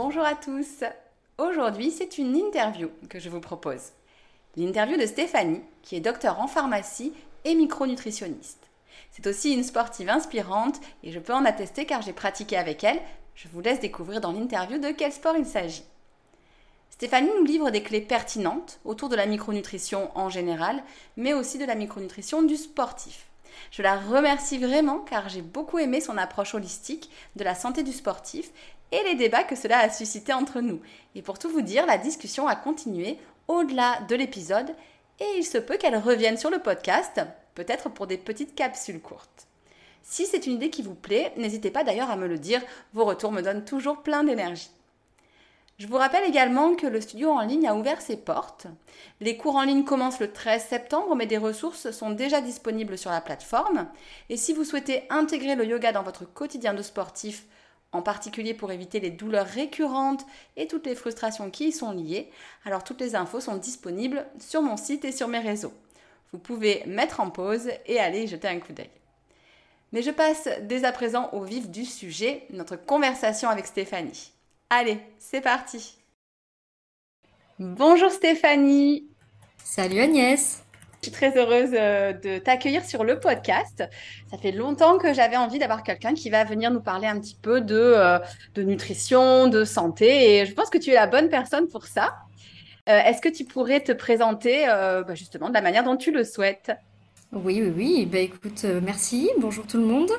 Bonjour à tous. Aujourd'hui, c'est une interview que je vous propose. L'interview de Stéphanie, qui est docteur en pharmacie et micronutritionniste. C'est aussi une sportive inspirante et je peux en attester car j'ai pratiqué avec elle. Je vous laisse découvrir dans l'interview de quel sport il s'agit. Stéphanie nous livre des clés pertinentes autour de la micronutrition en général, mais aussi de la micronutrition du sportif. Je la remercie vraiment car j'ai beaucoup aimé son approche holistique de la santé du sportif et les débats que cela a suscité entre nous. Et pour tout vous dire, la discussion a continué au-delà de l'épisode et il se peut qu'elle revienne sur le podcast, peut-être pour des petites capsules courtes. Si c'est une idée qui vous plaît, n'hésitez pas d'ailleurs à me le dire, vos retours me donnent toujours plein d'énergie. Je vous rappelle également que le studio en ligne a ouvert ses portes. Les cours en ligne commencent le 13 septembre, mais des ressources sont déjà disponibles sur la plateforme. Et si vous souhaitez intégrer le yoga dans votre quotidien de sportif, en particulier pour éviter les douleurs récurrentes et toutes les frustrations qui y sont liées, alors toutes les infos sont disponibles sur mon site et sur mes réseaux. Vous pouvez mettre en pause et aller y jeter un coup d'œil. Mais je passe dès à présent au vif du sujet, notre conversation avec Stéphanie. Allez, c'est parti. Bonjour Stéphanie. Salut Agnès. Je suis très heureuse euh, de t'accueillir sur le podcast. Ça fait longtemps que j'avais envie d'avoir quelqu'un qui va venir nous parler un petit peu de, euh, nutrition, de santé. Et je pense que tu es la bonne personne pour ça. Euh, est-ce que tu pourrais te présenter bah, justement de la manière dont tu le souhaites? Oui, oui, oui. Ben, écoute, merci. Bonjour tout le monde.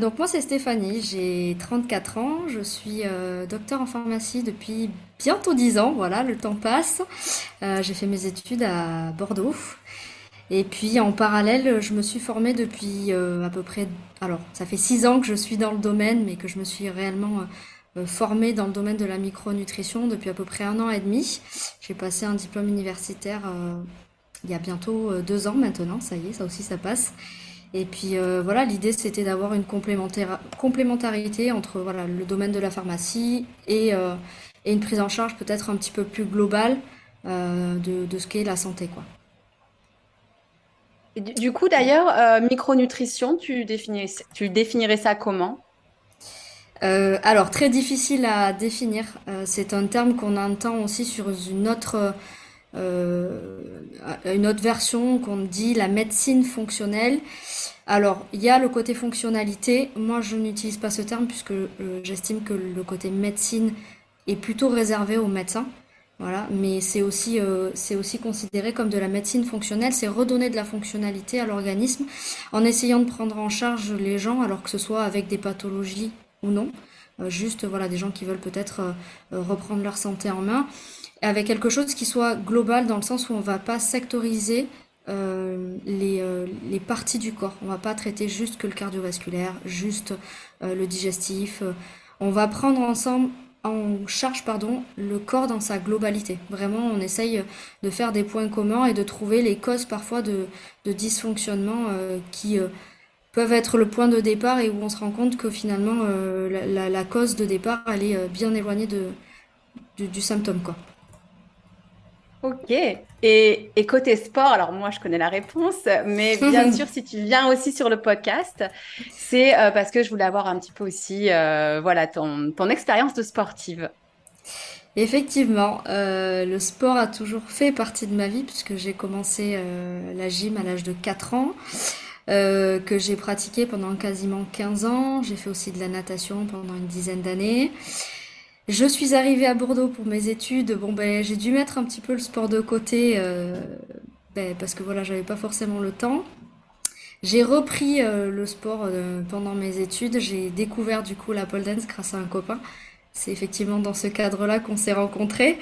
Donc moi c'est Stéphanie, j'ai 34 ans, je suis docteur en pharmacie depuis bientôt 10 ans, voilà, le temps passe. Euh, j'ai fait mes études à Bordeaux. Et puis en parallèle, je me suis formée depuis à peu près, alors ça fait 6 ans que je suis dans le domaine, mais que je me suis réellement formée dans le domaine de la micronutrition depuis à peu près un an et demi. J'ai passé un diplôme universitaire il y a bientôt deux ans maintenant, ça y est, ça aussi ça passe. Et puis euh, voilà, l'idée c'était d'avoir une complémentarité entre le domaine de la pharmacie et, euh, et une prise en charge peut-être un petit peu plus globale euh, de, de, ce qu'est la santé. Quoi. du, du, coup d'ailleurs, micronutrition, tu, définis, tu définirais ça comment? Alors, très difficile à définir. c'est un terme qu'on entend aussi sur une autre, euh, une autre version qu'on dit la médecine fonctionnelle. Alors, il y a le côté fonctionnalité. Moi, je n'utilise pas ce terme puisque euh, j'estime que le côté médecine est plutôt réservé aux médecins. Voilà, mais c'est aussi, euh, aussi considéré comme de la médecine fonctionnelle, c'est redonner de la fonctionnalité à l'organisme en essayant de prendre en charge les gens, alors que ce soit avec des pathologies ou non, juste voilà des gens qui veulent peut-être reprendre leur santé en main avec quelque chose qui soit global dans le sens où on va pas sectoriser euh, les, euh, les, parties du corps. On va pas traiter juste que le cardiovasculaire, juste euh, le digestif. On va prendre ensemble en charge pardon, le corps dans sa globalité. Vraiment, on essaye de faire des points communs et de trouver les causes parfois de, de dysfonctionnement qui peuvent être le point de départ et où on se rend compte que finalement la, la, cause de départ elle est bien éloignée de, du symptôme. Quoi. Ok. Et, côté sport, alors moi je connais la réponse, mais bien sûr si tu viens aussi sur le podcast, c'est euh, parce que je voulais avoir un petit peu aussi, euh, voilà, ton, ton expérience de sportive. Effectivement, euh, le sport a toujours fait partie de ma vie puisque j'ai commencé la gym à l'âge de 4 ans, que j'ai pratiqué pendant quasiment 15 ans. J'ai fait aussi de la natation pendant une dizaine d'années. Je suis arrivée à Bordeaux pour mes études. Bon, ben, j'ai dû mettre un petit peu le sport de côté euh, ben, parce que voilà, j'avais pas forcément le temps. J'ai repris euh, le sport euh, pendant mes études. J'ai découvert du coup la pole dance grâce à un copain. C'est effectivement dans ce cadre-là qu'on s'est rencontrés.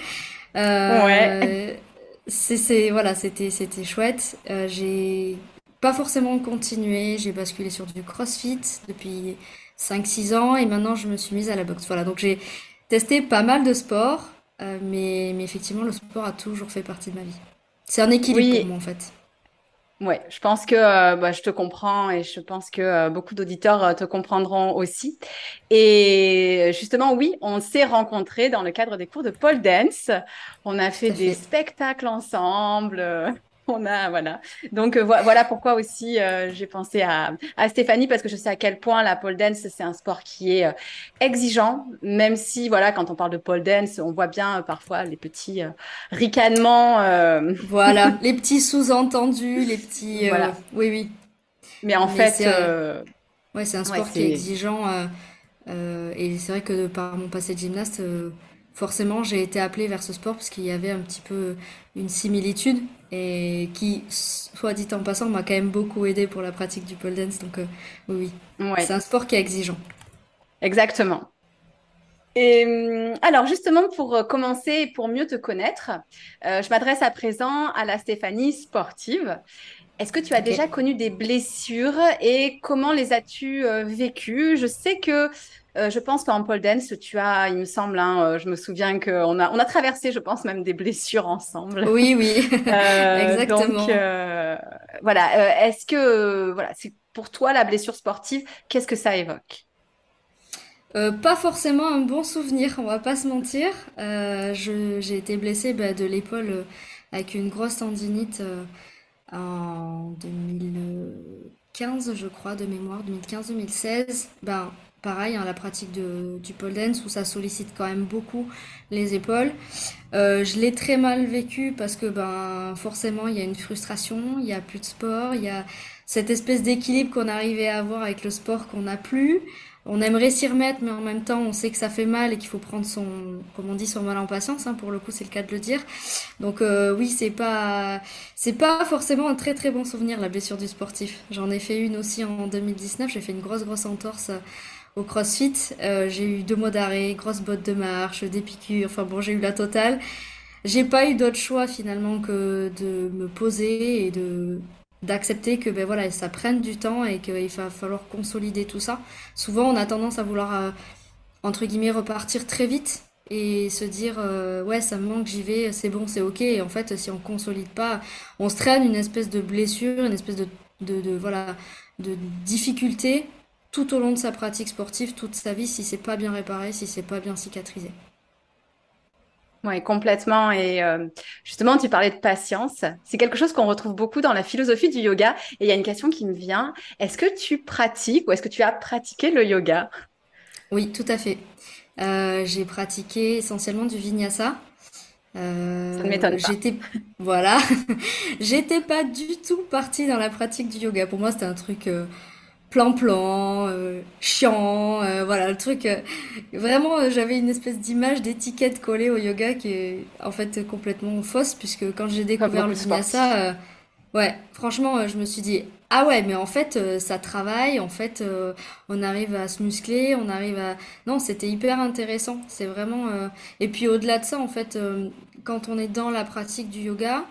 Ouais. c'est, voilà, c'était, c'était chouette. j'ai pas forcément continué. J'ai basculé sur du CrossFit depuis 5-6 ans et maintenant je me suis mise à la boxe. Voilà, donc j'ai testé pas mal de sports, euh, mais, mais effectivement, le sport a toujours fait partie de ma vie. C'est un équilibre pour moi, en fait. Ouais, je pense que euh, bah, je te comprends et je pense que euh, beaucoup d'auditeurs te comprendront aussi. Et justement, oui, on s'est rencontrés dans le cadre des cours de pole dance. On a fait des spectacles ensemble. On a, voilà. Donc, euh, voilà pourquoi aussi euh, j'ai pensé à, Stéphanie, parce que je sais à quel point la pole dance, c'est un sport qui est euh, exigeant, même si, voilà, quand on parle de pole dance, on voit bien parfois les petits ricanements. Voilà, les petits sous-entendus, les petits. Voilà. Oui, oui. Mais en fait. Ouais, c'est un sport qui est exigeant. et c'est vrai que par mon passé de gymnaste, forcément, j'ai été appelée vers ce sport parce qu'il y avait un petit peu une similitude et qui, soit dit en passant, m'a quand même beaucoup aidé pour la pratique du pole dance. Donc, euh, oui, c'est un sport qui est exigeant. Exactement. Et hum, alors justement, pour euh, commencer et pour mieux te connaître, euh, je m'adresse à présent à la Stéphanie sportive. Est-ce que tu as déjà connu des blessures et comment les as-tu vécues? Je sais que euh, je pense qu'en pole dance, tu as, il me semble, hein, euh, je me souviens qu'on a, on a traversé, je pense, même des blessures ensemble. Oui, oui, euh, exactement. Donc, voilà, est-ce que, voilà, c'est pour toi la blessure sportive, qu'est-ce que ça évoque? Pas forcément un bon souvenir, on va pas se mentir. j'ai été blessée bah, de l'épaule avec une grosse tendinite en 2015, je crois, de mémoire, 2015-2016. Ben, pareil, hein, la pratique du pole dance où ça sollicite quand même beaucoup les épaules. Euh, je l'ai très mal vécu parce que ben forcément il y a une frustration, il n'y a plus de sport, il y a cette espèce d'équilibre qu'on arrivait à avoir avec le sport qu'on n'a plus. On aimerait s'y remettre, mais en même temps, on sait que ça fait mal et qu'il faut prendre son, comme on dit, son mal en patience. Hein, pour le coup, c'est le cas de le dire. Donc euh, oui, c'est pas, c'est pas forcément un très très bon souvenir la blessure du sportif. J'en ai fait une aussi en 2019. J'ai fait une grosse grosse entorse au CrossFit. Euh, j'ai eu deux mois d'arrêt, grosses bottes de marche, des piqûres, enfin bon, j'ai eu la totale. J'ai pas eu d'autre choix finalement que de me poser et de d'accepter que ben voilà ça prenne du temps et qu'il va falloir consolider tout ça. Souvent on a tendance à vouloir euh, entre guillemets repartir très vite et se dire euh, ouais ça me manque j'y vais c'est bon c'est ok et en fait si on consolide pas on se traîne une espèce de blessure une espèce de, de, de voilà de difficulté tout au long de sa pratique sportive, toute sa vie, si c'est pas bien réparé, si c'est pas bien cicatrisé. Oui, complètement. Et euh, justement, tu parlais de patience. C'est quelque chose qu'on retrouve beaucoup dans la philosophie du yoga. Et il y a une question qui me vient. Est-ce que tu pratiques ou est-ce que tu as pratiqué le yoga? Oui, tout à fait. Euh, j'ai pratiqué essentiellement du vinyasa. Euh, Ça ne m'étonne pas. J'étais, voilà, j'étais pas du tout partie dans la pratique du yoga. Pour moi, c'était un truc plan-plan, euh, chiant, euh, voilà le truc. Euh, vraiment, j'avais une espèce d'image d'étiquette collée au yoga qui est en fait complètement fausse puisque quand j'ai découvert le vinyasa, ouais, franchement, je me suis dit ah ouais, mais en fait ça travaille, en fait on arrive à se muscler, on arrive à non, c'était hyper intéressant. C'est vraiment et puis au-delà de ça, en fait, quand on est dans la pratique du yoga,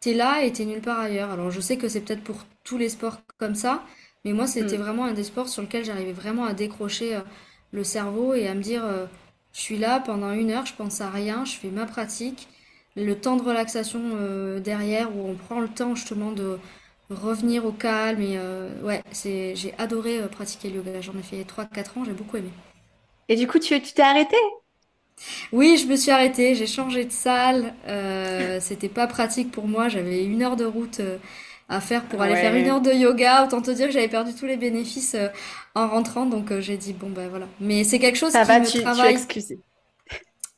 t'es là et t'es nulle part ailleurs. Alors je sais que c'est peut-être pour tous les sports comme ça. Mais moi, c'était mm. vraiment un des sports sur lequel j'arrivais vraiment à décrocher euh, le cerveau et à me dire, euh, je suis là pendant une heure, je pense à rien, je fais ma pratique. Le temps de relaxation euh, derrière, où on prend le temps justement de revenir au calme. Et ouais, c'est, j'ai adoré pratiquer le yoga. J'en ai fait 3-4 ans, j'ai beaucoup aimé. Et du coup, tu, tu t'es arrêtée oui, je me suis arrêtée, j'ai changé de salle. c'était pas pratique pour moi, j'avais une heure de route à faire pour aller faire une heure de yoga. Autant te dire que j'avais perdu tous les bénéfices euh, en rentrant, donc euh, j'ai dit bon ben voilà. Mais c'est quelque chose qui me travaille.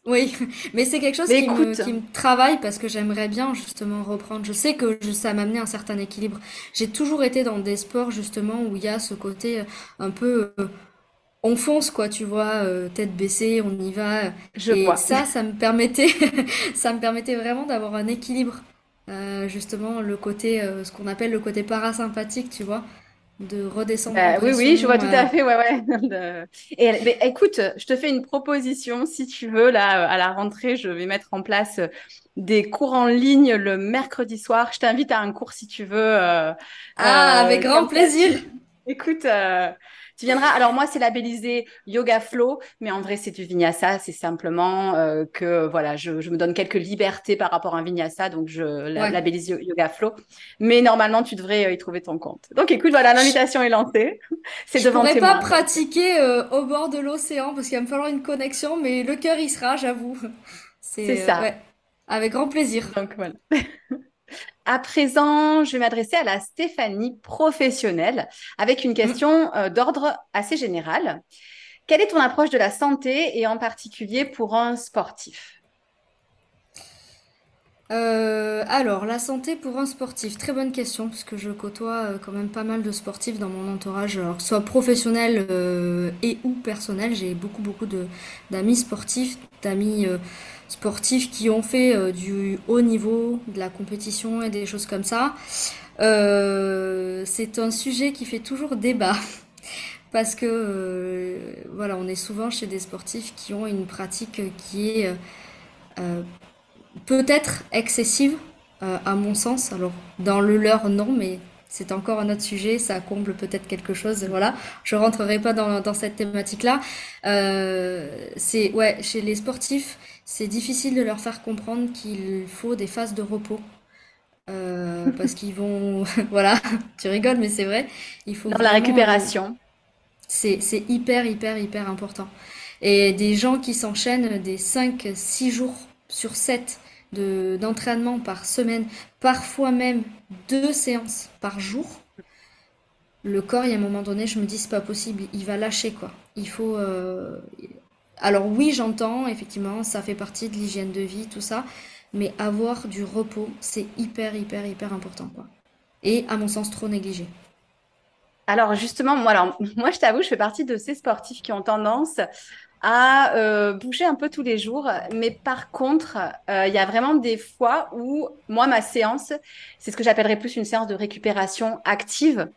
Oui, mais c'est quelque chose qui me, qui me, travaille parce que j'aimerais bien justement reprendre. Je sais que ça m'a amené un certain équilibre. J'ai toujours été dans des sports justement où il y a ce côté euh, un peu on fonce, quoi, tu vois, euh, tête baissée, on y va. Je Et vois. ça, ça me permettait, ça me permettait vraiment d'avoir un équilibre. Euh, justement, le côté, euh, ce qu'on appelle le côté parasympathique, tu vois, de redescendre en Bah, oui, oui, je vois tout euh. à fait, ouais, ouais. Et, mais écoute, je te fais une proposition, si tu veux, là, à la rentrée, je vais mettre en place euh, des cours en ligne le mercredi soir. Je t'invite à un cours si tu veux. euh, Ah, avec euh, grand plaisir. Écoute, euh, tu viendras. Alors moi, c'est labellisé Yoga Flow, mais en vrai, c'est du Vinyasa. C'est simplement euh, que, voilà, je, je me donne quelques libertés par rapport à un Vinyasa, donc je la- Ouais. labellise Yo- Yoga Flow. Mais normalement, tu devrais euh, y trouver ton compte. Donc écoute, voilà, Je, l'invitation est lancée. C'est je devant pourrais tes pas mains. pratiquer euh, au bord de l'océan parce qu'il va me falloir une connexion, mais le cœur y sera, j'avoue. C'est ça. ouais, avec grand plaisir. Donc voilà. À présent, je vais m'adresser à la Stéphanie professionnelle avec une Mm. question euh, d'ordre assez général. Quelle est ton approche de la santé et en particulier pour un sportif? Euh, alors, la santé pour un sportif, très bonne question, parce que je côtoie euh, quand même pas mal de sportifs dans mon entourage, alors soit professionnel euh, et ou personnel. J'ai beaucoup beaucoup de d'amis sportifs, d'amis sportifs qui ont fait du haut niveau, de la compétition et des choses comme ça. C'est un sujet qui fait toujours débat, parce que voilà, on est souvent chez des sportifs qui ont une pratique qui est peut-être excessive, euh, à mon sens. Alors, dans le leur, non, mais c'est encore un autre sujet, ça comble peut-être quelque chose, voilà. Je rentrerai pas dans, dans cette thématique-là. Euh, c'est, ouais, chez les sportifs, c'est difficile de leur faire comprendre qu'il faut des phases de repos. Euh, parce qu'ils vont, voilà, tu rigoles, mais c'est vrai, il faut Dans la vraiment, récupération. c'est, c'est hyper, hyper, hyper important. Et des gens qui s'enchaînent des cinq six jours sur 7 de, d'entraînement par semaine, parfois même deux séances par jour, le corps, il y a un moment donné, je me dis, c'est pas possible, il va lâcher, quoi. Il faut... euh, Alors oui, j'entends, effectivement, ça fait partie de l'hygiène de vie, tout ça, mais avoir du repos, c'est hyper, hyper, hyper important, quoi. Et à mon sens, trop négligé. Alors justement, moi, alors, moi, je t'avoue, je fais partie de ces sportifs qui ont tendance à euh, bouger un peu tous les jours. Mais par contre, euh, il y a vraiment des fois où moi, ma séance, c'est ce que j'appellerais plus une séance de récupération active.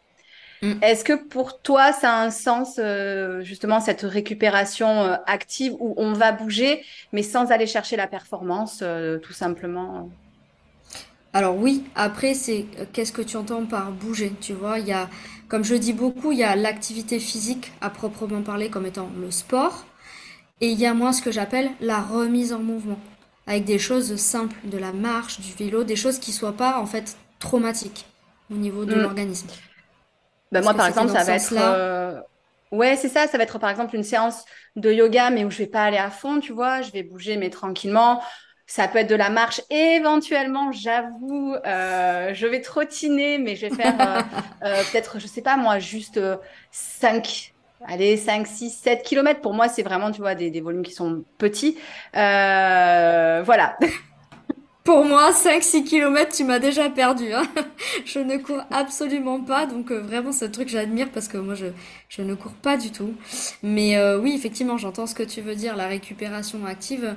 Mm. Est-ce que pour toi, ça a un sens, euh, justement, cette récupération active où on va bouger, mais sans aller chercher la performance, tout simplement? Alors oui, après c'est qu'est-ce que tu entends par bouger, tu vois, il y a, comme je dis beaucoup, il y a l'activité physique à proprement parler comme étant le sport, et il y a moi ce que j'appelle la remise en mouvement, avec des choses simples, de la marche, du vélo, des choses qui soient pas en fait traumatiques au niveau de Mm. l'organisme. Ben moi, par exemple, ça va être... euh, Ouais, c'est ça. Ça va être, par exemple, une séance de yoga, mais où je vais pas aller à fond, tu vois. Je vais bouger, mais tranquillement. Ça peut être de la marche. Éventuellement, j'avoue, euh, je vais trottiner, mais je vais faire euh, euh, peut-être, je sais pas moi, juste euh, 5, allez, 5, 6, 7 kilomètres. Pour moi, c'est vraiment, tu vois, des, volumes qui sont petits. Euh, voilà. Pour moi, cinq six kilomètres, tu m'as déjà perdu, hein. Je ne cours absolument pas, donc euh, vraiment un truc j'admire parce que moi je, je ne cours pas du tout. Mais euh, oui, effectivement, j'entends ce que tu veux dire, la récupération active.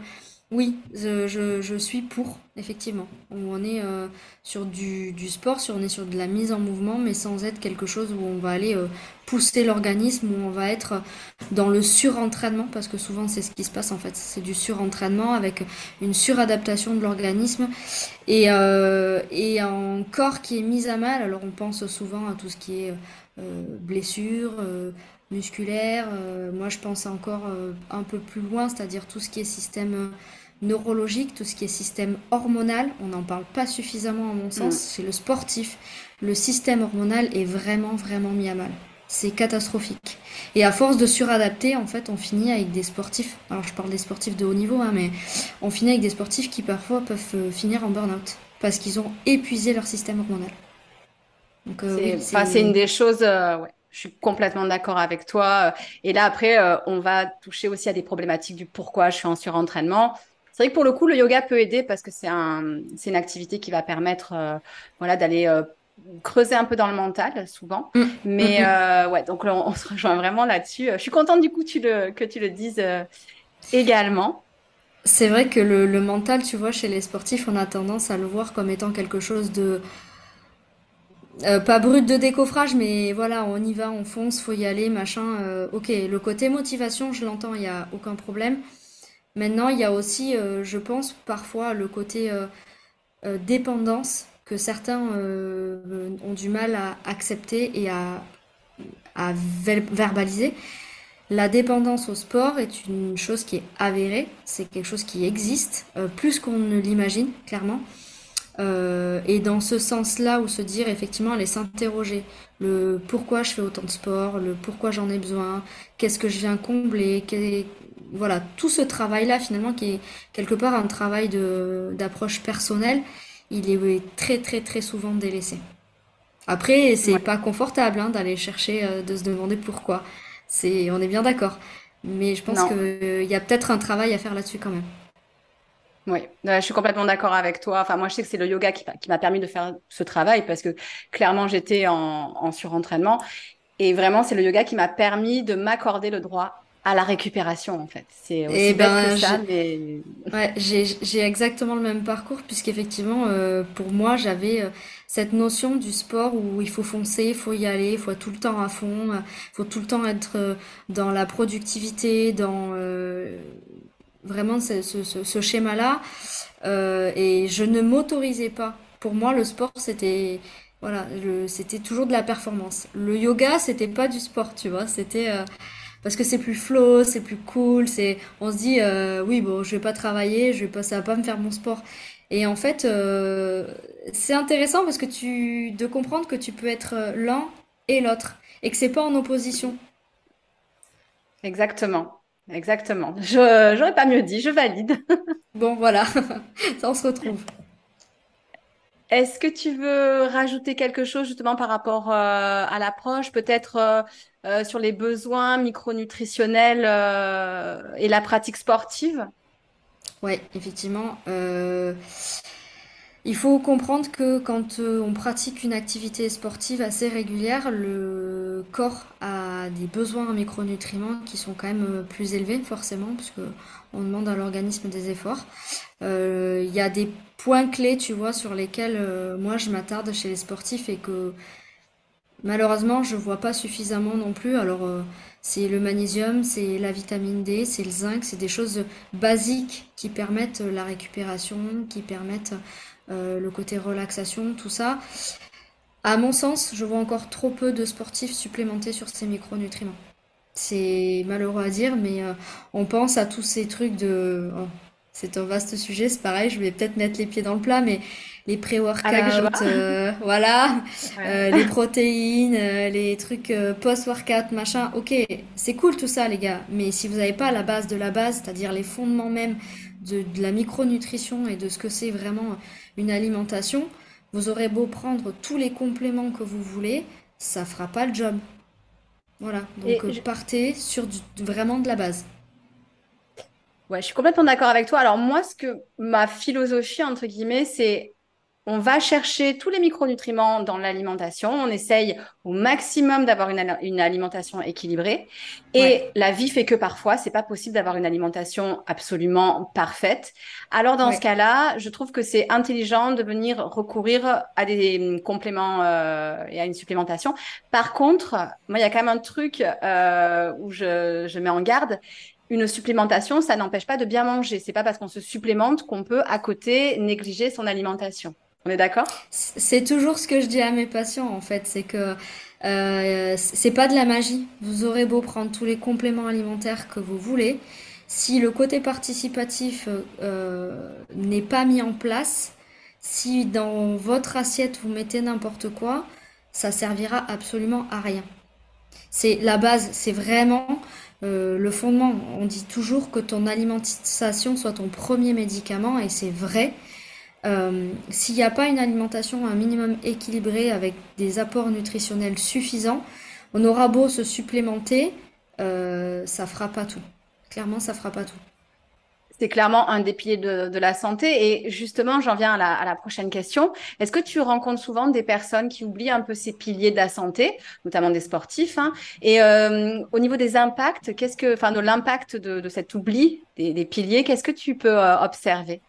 Oui, je, je, je suis pour, effectivement. On est euh, sur du, du sport, sur, on est sur de la mise en mouvement, mais sans être quelque chose où on va aller euh, pousser l'organisme, où on va être dans le surentraînement, parce que souvent c'est ce qui se passe en fait. C'est du surentraînement avec une suradaptation de l'organisme et, euh, et un corps qui est mis à mal. Alors on pense souvent à tout ce qui est blessure, musculaire. Moi je pense encore un peu plus loin, c'est-à-dire tout ce qui est système neurologique, tout ce qui est système hormonal. On n'en parle pas suffisamment à mon Mm. sens. Chez le sportif, le système hormonal est vraiment, vraiment mis à mal. C'est catastrophique. Et à force de suradapter, en fait, on finit avec des sportifs. Alors, je parle des sportifs de haut niveau, hein, mais on finit avec des sportifs qui parfois peuvent euh, finir en burn-out parce qu'ils ont épuisé leur système hormonal. Donc, euh, C'est, oui, enfin, c'est une des choses, euh, ouais, je suis complètement d'accord avec toi. Et là, après, euh, on va toucher aussi à des problématiques du pourquoi je suis en surentraînement. C'est vrai que pour le coup, le yoga peut aider parce que c'est un, c'est une activité qui va permettre, euh, voilà, d'aller euh, creuser un peu dans le mental souvent. Mm. Mais mm, mm. ouais, donc on, se rejoint vraiment là-dessus. Je suis contente du coup tu le, que tu le dises également. C'est vrai que le, le, mental, tu vois, chez les sportifs, on a tendance à le voir comme étant quelque chose de euh, pas brut de décoffrage, mais voilà, on y va, on fonce, faut y aller, machin. Euh, ok, le côté motivation, je l'entends, il n'y a aucun problème. Maintenant, il y a aussi, euh, je pense, parfois le côté dépendance que certains ont du mal à accepter et à, verbaliser. La dépendance au sport est une chose qui est avérée, c'est quelque chose qui existe, plus qu'on ne l'imagine, clairement. Euh, et dans ce sens-là, où se dire effectivement, aller s'interroger, le pourquoi je fais autant de sport, le pourquoi j'en ai besoin, qu'est-ce que je viens combler, voilà, tout ce travail-là finalement qui est quelque part un travail d'approche personnelle, il est très très très souvent délaissé. Après, c'est pas confortable hein, d'aller chercher, euh, de se demander pourquoi. C'est, on est bien d'accord. Mais je pense qu'il y a peut-être un travail à faire là-dessus quand même. Oui, je suis complètement d'accord avec toi. Enfin, moi, je sais que c'est le yoga qui, m'a permis de faire ce travail parce que clairement, j'étais en, en surentraînement. Et vraiment, c'est le yoga qui m'a permis de m'accorder le droit à la récupération, en fait. C'est aussi eh ben, que ça, mais... Ouais, j'ai exactement le même parcours puisqu'effectivement, euh, pour moi, j'avais euh, cette notion du sport où il faut foncer, il faut y aller, il faut être tout le temps à fond, il faut tout le temps être euh, dans la productivité, dans euh, vraiment ce, ce, schéma-là. Euh, et je ne m'autorisais pas. Pour moi, le sport, c'était voilà, c'était toujours de la performance. Le yoga, c'était pas du sport, tu vois. C'était euh, parce que c'est plus flow, c'est plus cool. C'est, on se dit, euh, oui, bon, je vais pas travailler, je vais pas, ça va pas me faire mon sport. Et en fait, c'est intéressant parce que tu de comprendre que tu peux être l'un et l'autre et que c'est pas en opposition. Exactement. Exactement. Je n'aurais pas mieux dit, je valide. bon, voilà, ça on se retrouve. Est-ce que tu veux rajouter quelque chose justement par rapport euh, à l'approche, peut-être euh, euh, sur les besoins micronutritionnels et la pratique sportive Oui, effectivement. Il faut comprendre que quand euh, on pratique une activité sportive assez régulière, le corps a des besoins en micronutriments qui sont quand même euh, plus élevés forcément, puisque on demande à l'organisme des efforts. Euh, il y a des points clés, tu vois, sur lesquels moi je m'attarde chez les sportifs et que malheureusement je vois pas suffisamment non plus. Alors c'est le magnésium, c'est la vitamine D, c'est le zinc, c'est des choses basiques qui permettent la récupération, qui permettent euh, le côté relaxation, tout ça. À mon sens, je vois encore trop peu de sportifs supplémentés sur ces micronutriments. C'est malheureux à dire, mais euh, on pense à tous ces trucs de... Oh, c'est un vaste sujet, c'est pareil, je vais peut-être mettre les pieds dans le plat, mais les pré-workouts, euh, voilà, les protéines, les trucs post-workout, machin. Ok, c'est cool tout ça, les gars. Mais si vous n'avez pas la base de la base, c'est-à-dire les fondements même de, de, la micronutrition et de ce que c'est vraiment une alimentation, vous aurez beau prendre tous les compléments que vous voulez, ça fera pas le job. Voilà, donc euh, partez sur vraiment de la base. Ouais, je suis complètement d'accord avec toi. Alors moi, ce que ma philosophie entre guillemets, c'est on va chercher tous les micronutriments dans l'alimentation. On essaye au maximum d'avoir une, alimentation équilibrée. Et la vie fait que parfois, c'est pas possible d'avoir une alimentation absolument parfaite. Alors dans ce cas-là, je trouve que c'est intelligent de venir recourir à des hum, compléments euh, et à une supplémentation. Par contre, moi, il y a quand même un truc euh, où je, je mets en garde, une supplémentation, ça n'empêche pas de bien manger. C'est pas parce qu'on se supplémente qu'on peut à côté négliger son alimentation. On est d'accord? C'est toujours ce que je dis à mes patients en fait, c'est que euh, c'est pas de la magie. Vous aurez beau prendre tous les compléments alimentaires que vous voulez, si le côté participatif euh, n'est pas mis en place, si dans votre assiette vous mettez n'importe quoi, ça servira absolument à rien. C'est la base, c'est vraiment euh, le fondement. On dit toujours que ton alimentation soit ton premier médicament et c'est vrai. Euh, s'il n'y a pas une alimentation un minimum équilibrée avec des apports nutritionnels suffisants, on aura beau se supplémenter, euh, ça fera pas tout. Clairement, ça fera pas tout. c'est clairement un des piliers de, la santé. Et justement, j'en viens à la, prochaine question. Est-ce que tu rencontres souvent des personnes qui oublient un peu ces piliers de la santé, notamment des sportifs hein? Et euh, au niveau des impacts, qu'est-ce que, enfin, de l'impact de, cet oubli des, piliers, qu'est-ce que tu peux observer?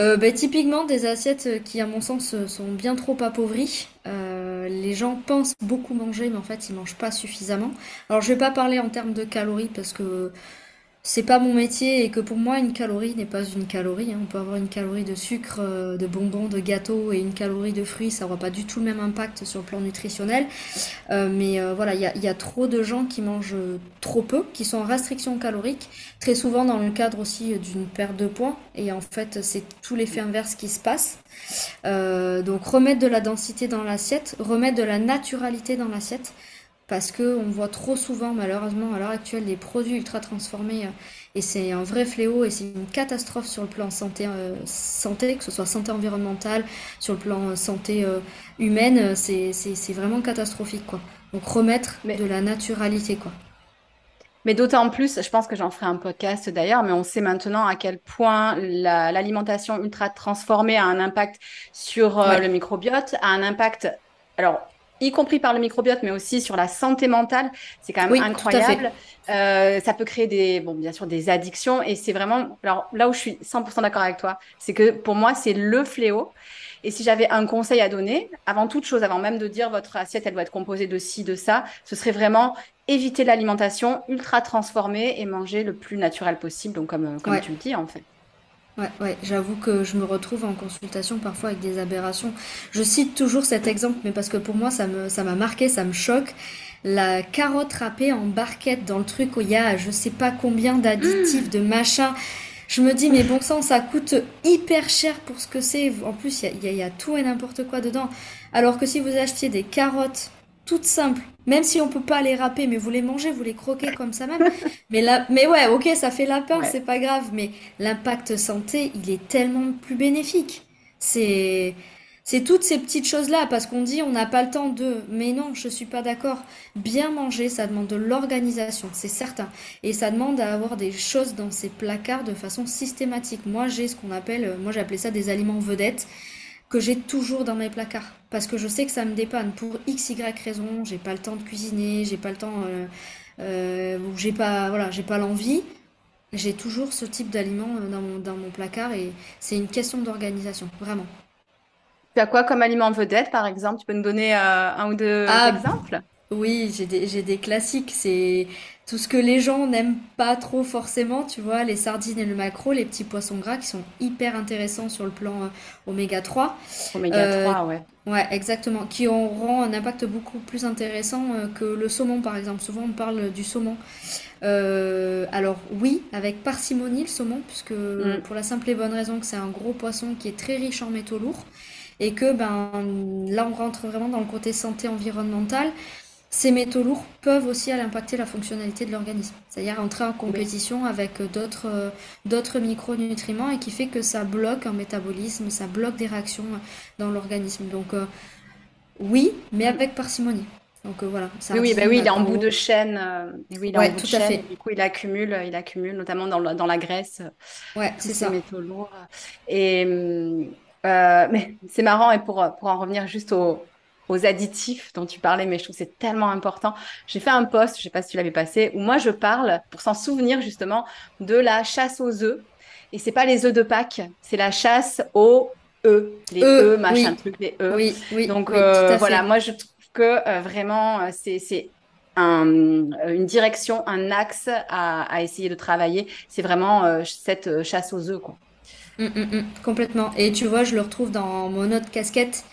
Euh, ben, typiquement des assiettes qui à mon sens sont bien trop appauvries. les gens pensent beaucoup manger mais en fait ils mangent pas suffisamment. Alors je vais pas parler en termes de calories parce que c'est pas mon métier et que pour moi une calorie n'est pas une calorie. Hein. On peut avoir une calorie de sucre, euh, de bonbons, de gâteaux et une calorie de fruits, ça aura pas du tout le même impact sur le plan nutritionnel. Euh, mais euh, voilà, il y a, trop de gens qui mangent trop peu, qui sont en restriction calorique, très souvent dans le cadre aussi d'une perte de poids. Et en fait, c'est tout l'effet inverse qui se passe. donc remettre de la densité dans l'assiette, remettre de la naturalité dans l'assiette parce que on voit trop souvent malheureusement à l'heure actuelle des produits ultra transformés euh, et c'est un vrai fléau et c'est une catastrophe sur le plan santé euh, santé que ce soit santé environnementale sur le plan euh, santé humaine c'est vraiment catastrophique quoi. Donc remettre de la naturalité quoi. Mais d'autant plus, je pense que j'en ferai un podcast d'ailleurs, mais on sait maintenant à quel point l'alimentation ultra transformée a un impact sur le microbiote, a un impact alors y compris par le microbiote, mais aussi sur la santé mentale. C'est quand même incroyable. Euh, ça peut créer des, bon, bien sûr, des addictions. Et c'est vraiment, alors là où je suis 100% d'accord avec toi, c'est que pour moi, c'est le fléau. Et si j'avais un conseil à donner, avant toute chose, avant même de dire votre assiette, elle doit être composée de ci, de ça, ce serait vraiment éviter l'alimentation ultra transformée et manger le plus naturel possible, donc comme, comme tu le dis en fait. Ouais, ouais, j'avoue que je me retrouve en consultation parfois avec des aberrations. Je cite toujours cet exemple, mais parce que pour moi, ça me, ça m'a marqué, ça me choque. La carotte râpée en barquette dans le truc où il y a je sais pas combien d'additifs, de machins. Je me dis, mais bon sang, ça coûte hyper cher pour ce que c'est. En plus, il y a, y a tout et n'importe quoi dedans. Alors que si vous achetiez des carottes toutes simples, même si on peut pas les râper, mais vous les mangez, vous les croquez comme ça même. mais là, mais ouais, ok, ça fait la peur, c'est pas grave, mais l'impact santé, il est tellement plus bénéfique. C'est, c'est toutes ces petites choses-là, parce qu'on dit on n'a pas le temps de. Mais non, je suis pas d'accord. Bien manger, ça demande de l'organisation, c'est certain. Et ça demande à avoir des choses dans ces placards de façon systématique. Moi, j'ai ce qu'on appelle, moi j'appelais ça des aliments vedettes que j'ai toujours dans mes placards. Parce que je sais que ça me dépanne. Pour x y raison j'ai pas le temps de cuisiner j'ai pas le temps euh, euh, ou j'ai pas voilà j'ai pas l'envie. J'ai toujours ce type d'aliment euh, dans mon, dans mon placard et c'est une question d'organisation vraiment. Tu as quoi comme aliment vedette par exemple? Tu peux nous donner un ou deux ah, exemples? Oui j'ai des, j'ai des classiques c'est tout ce que les gens n'aiment pas trop forcément, tu vois, les sardines et le maquereau, les petits poissons gras qui sont hyper intéressants sur le plan euh, oméga 3. Oméga 3, euh, ouais. Ouais, exactement. Qui auront un impact beaucoup plus intéressant euh, que le saumon, par exemple. Souvent, on parle du saumon. alors, oui, avec parcimonie, le saumon, puisque mm. pour la simple et bonne raison que c'est un gros poisson qui est très riche en métaux lourds. Et que, ben, là, on rentre vraiment dans le côté santé environnementale ces métaux lourds peuvent aussi aller impacter la fonctionnalité de l'organisme. C'est-à-dire entrer en compétition avec d'autres, euh, d'autres micronutriments et qui fait que ça bloque un métabolisme, ça bloque des réactions dans l'organisme. Donc euh, oui, mais avec parcimonie. Donc euh, voilà. oui, oui, bah oui, il est en bout de chaîne. oui, il est en bout de chaîne. Fait. Du coup, il accumule, il accumule notamment dans, dans la graisse. Ouais, c'est ces métaux lourds. Et mais c'est marrant et pour, pour en revenir juste au, aux additifs dont tu parlais, mais je trouve que c'est tellement important. J'ai fait un post, je sais pas si tu l'avais passé, où moi je parle, pour s'en souvenir justement, de la chasse aux œufs. Et c'est pas les œufs de Pâques, c'est la chasse aux œufs, les œufs, machin truc, les œufs. Oui, oui. Donc euh, voilà, moi je trouve que euh, vraiment euh, c'est un, une direction, un axe à, à essayer de travailler. C'est vraiment cette chasse aux œufs, quoi. Hum, hum, hum, complètement. Et tu vois, je le retrouve dans mon autre casquette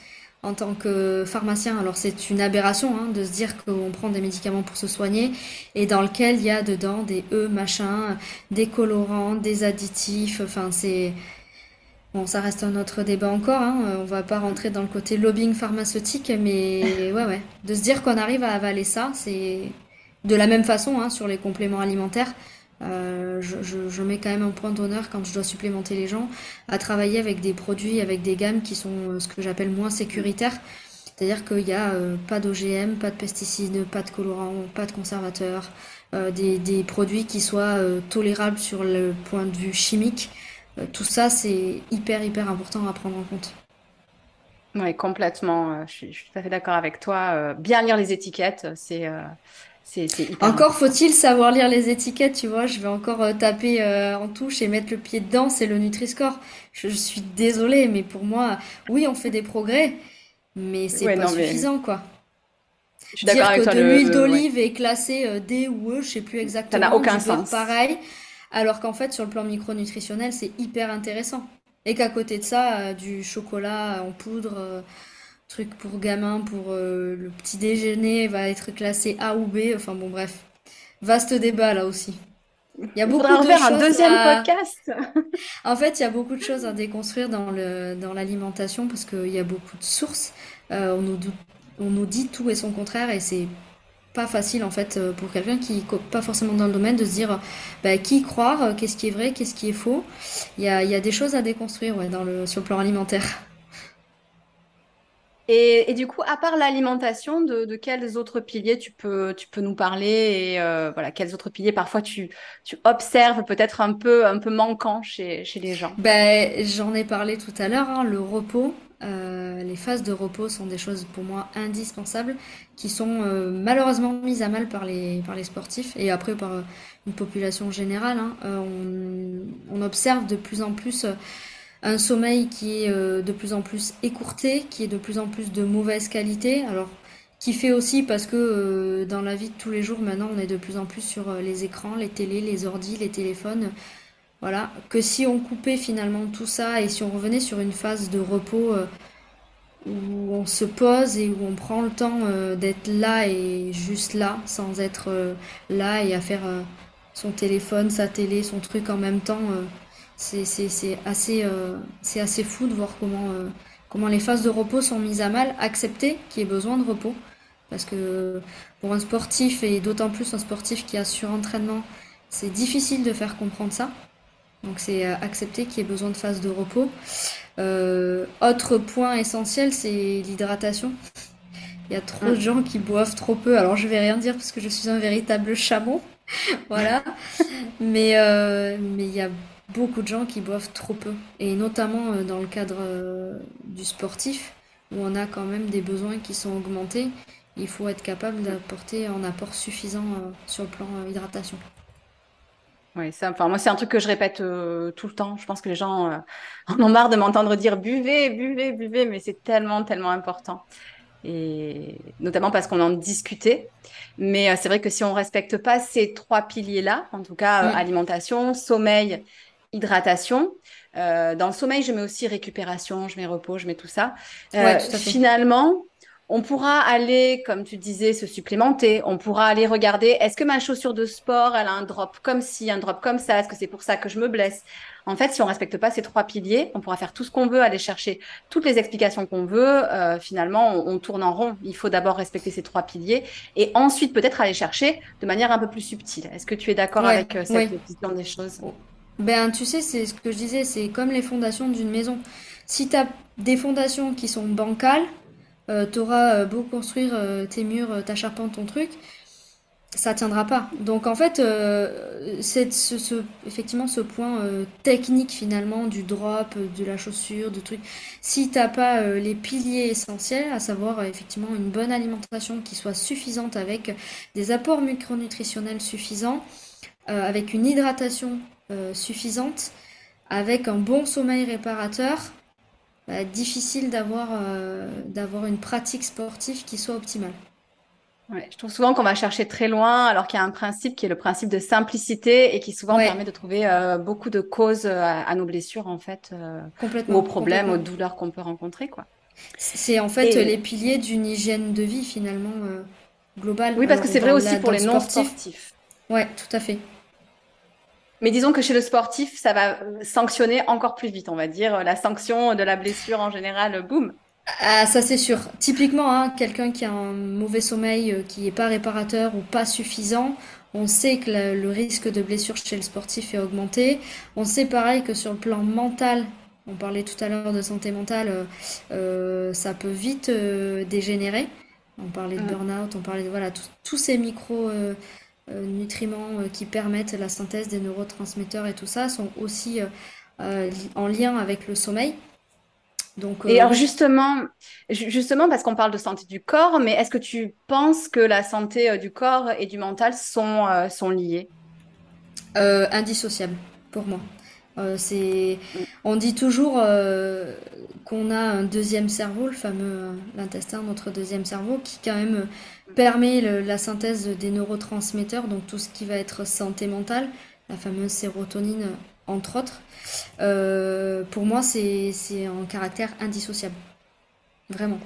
en tant que pharmacien. Alors c'est une aberration hein, de se dire qu'on prend des médicaments pour se soigner et dans lequel il y a dedans des E machin, des colorants, des additifs. Enfin c'est bon, ça reste un autre débat encore. Hein. On va pas rentrer dans le côté lobbying pharmaceutique, mais ouais ouais, de se dire qu'on arrive à avaler ça, c'est de la même façon hein, sur les compléments alimentaires. Euh, je, mets quand même un point d'honneur quand je dois supplémenter les gens à travailler avec des produits, avec des gammes qui sont euh, ce que j'appelle moins sécuritaires. C'est-à-dire qu'il n'y a euh, pas d'OGM, pas de pesticides, pas de colorants, pas de conservateurs, des, produits qui soient tolérables sur le point de vue chimique. tout ça, c'est hyper, hyper important à prendre en compte. Oui, complètement. Je suis, tout à fait d'accord avec toi. Bien lire les étiquettes, c'est encore faut-il savoir lire les étiquettes, tu vois. Je vais encore euh, taper euh, en touche et mettre le pied dedans, c'est le Nutri-Score. Je, suis désolée, mais pour moi, oui, on fait des progrès, mais c'est pas suffisant, quoi. Je suis Dire que de l'huile d'olive est classée euh, D ou E, je sais plus exactement. Ça n'a aucun sens. Pareil, alors qu'en fait, sur le plan micronutritionnel, c'est hyper intéressant. Et qu'à côté de ça, du chocolat en poudre truc pour gamin, pour euh, le petit déjeuner va être classé A ou B. Enfin bon, bref. Vaste débat là aussi. Il y a beaucoup de faire un deuxième podcast. en fait, il y a beaucoup de choses à déconstruire dans le dans l'alimentation parce qu'il y a beaucoup de sources. Euh, on nous on nous dit tout et son contraire et c'est pas facile en fait euh, pour quelqu'un qui n'est pas forcément dans le domaine de se dire bah, qui croire, qu'est-ce qui est vrai, qu'est-ce qui est faux. Il y a, y a des choses à déconstruire ouais, dans le, sur le plan alimentaire. Et, du coup, à part l'alimentation, de, quels autres piliers tu peux, tu peux nous parler et euh, voilà, quels autres piliers parfois tu, tu observes peut-être un peu, un peu manquant chez, chez les gens? Ben, J'en ai parlé tout à l'heure, hein, le repos. Euh, les phases de repos sont des choses pour moi indispensables qui sont euh, malheureusement mises à mal par les, par les sportifs et après par une population générale. Hein. On, on, observe de plus en plus un sommeil qui est euh, de plus en plus écourté, qui est de plus en plus de mauvaise qualité. Alors, qui fait aussi parce que euh, dans la vie de tous les jours, maintenant, on est de plus en plus sur euh, les écrans, les télés, les ordis, les téléphones. Voilà. Que si on coupait finalement tout ça et si on revenait sur une phase de repos où on se pose et où on prend le temps d'être là et juste là, sans être là et à faire son téléphone, sa télé, son truc en même temps c'est assez, euh, assez fou de voir comment, euh, comment les phases de repos sont mises à mal, accepter qu'il y ait besoin de repos. Parce que pour un sportif, et d'autant plus un sportif qui a surentraînement, c'est difficile de faire comprendre ça. Donc c'est euh, accepter qu'il y ait besoin de phases de repos. autre point essentiel, c'est l'hydratation. Il y a trop de mm. gens qui boivent trop peu. Alors je vais rien dire parce que je suis un véritable chameau. voilà. Mais, mais il y a beaucoup de gens qui boivent trop peu. Et notamment euh, dans le cadre euh, du sportif, où on a quand même des besoins qui sont augmentés, il faut être capable d'apporter un apport suffisant euh, sur le plan hydratation. Oui, ça, enfin, moi, c'est un truc que je répète tout le temps. Je pense que les gens en ont marre de m'entendre dire buvez, buvez, buvez, mais c'est tellement, tellement important. Et notamment parce qu'on en discutait. Mais c'est vrai que si on respecte pas ces trois piliers-là, en tout cas alimentation, sommeil hydratation. Euh, dans le sommeil, je mets aussi récupération, je mets repos, je mets tout ça. Euh, finalement, on pourra aller, comme tu disais, se supplémenter. On pourra aller regarder, est-ce que ma chaussure de sport, elle a un drop comme ci, un drop comme ça? Est-ce que c'est pour ça que je me blesse? En fait, si on respecte pas ces trois piliers, on pourra faire tout ce qu'on veut, aller chercher toutes les explications qu'on veut. Euh, finalement, on, tourne en rond. Il faut d'abord respecter ces trois piliers et ensuite peut-être aller chercher de manière un peu plus subtile. Est-ce que tu es d'accord avec cette vision des choses? Ben, tu sais, c'est ce que je disais, c'est comme les fondations d'une maison. Si tu as des fondations qui sont bancales, euh, tu auras euh, beau construire euh, tes murs, ta charpente, ton truc, ça tiendra pas. Donc en fait, c'est ce, effectivement ce point technique finalement du drop, de la chaussure, de trucs. Si t'as pas les piliers essentiels, à savoir effectivement une bonne alimentation qui soit suffisante avec des apports micronutritionnels suffisants, avec une hydratation euh, suffisante, avec un bon sommeil réparateur, bah, difficile d'avoir euh, d'avoir une pratique sportive qui soit optimale. Ouais, je trouve souvent qu'on va chercher très loin, alors qu'il y a un principe qui est le principe de simplicité et qui souvent permet de trouver euh, beaucoup de causes à, nos blessures en fait, ou aux problèmes, aux douleurs qu'on peut rencontrer, quoi. C'est en fait les piliers d'une hygiène de vie finalement globale. Oui, parce que c'est vrai aussi pour les non sportifs. Ouais, tout à fait. Mais disons que chez le sportif, ça va sanctionner encore plus vite, on va dire. La sanction de la blessure en général, boum. Ah, ça c'est sûr. Typiquement, hein, quelqu'un qui a un mauvais sommeil, euh, qui n'est pas réparateur ou pas suffisant, on sait que le risque de blessure chez le sportif est augmenté. On sait pareil que sur le plan mental, on parlait tout à l'heure de santé mentale, euh, euh, ça peut vite dégénérer. On parlait de burn-out, on parlait de voilà, tous ces micro nutriments qui permettent la synthèse des neurotransmetteurs et tout ça sont aussi en lien avec le sommeil. Donc, et alors justement, justement parce qu'on parle de santé du corps, mais est-ce que tu penses que la santé du corps et du mental sont, sont liées? Indissociables pour moi. Euh, on dit toujours euh, qu'on a un deuxième cerveau, le fameux euh, l'intestin, notre deuxième cerveau, qui quand même permet la synthèse des neurotransmetteurs, donc tout ce qui va être santé mentale, la fameuse sérotonine entre autres. pour moi, c'est un caractère indissociable, vraiment.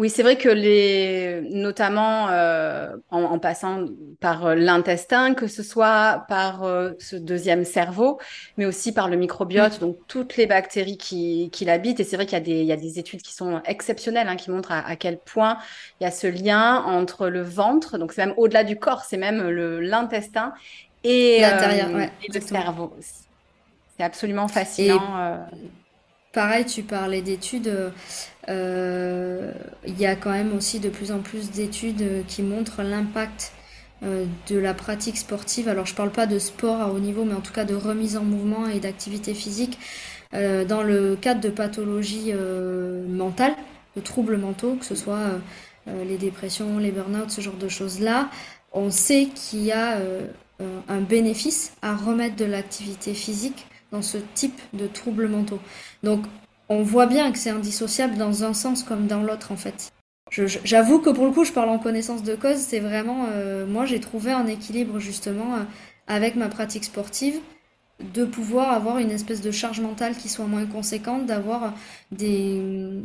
Oui, c'est vrai que les, notamment euh, en, passant par euh, l'intestin, que ce soit par euh, ce deuxième cerveau, mais aussi par le microbiote, donc toutes les bactéries qui, qui l'habitent. Et c'est vrai qu'il y a des, il y a des études qui sont exceptionnelles, hein, qui montrent à, quel point il y a ce lien entre le ventre, donc c'est même au-delà du corps, c'est même l'intestin et, le cerveau. C'est absolument fascinant. Pareil, tu parlais d'études. Euh, il y a quand même aussi de plus en plus d'études qui montrent l'impact euh, de la pratique sportive. Alors je ne parle pas de sport à haut niveau, mais en tout cas de remise en mouvement et d'activité physique euh, dans le cadre de pathologies mentales, de troubles mentaux, que ce soit les dépressions, les burn-out, ce genre de choses-là. On sait qu'il y a un bénéfice à remettre de l'activité physique dans ce type de troubles mentaux. Donc, on voit bien que c'est indissociable dans un sens comme dans l'autre, en fait. J'avoue que pour le coup, je parle en connaissance de cause. C'est vraiment, euh, moi, j'ai trouvé un équilibre justement euh, avec ma pratique sportive, de pouvoir avoir une espèce de charge mentale qui soit moins conséquente, d'avoir des,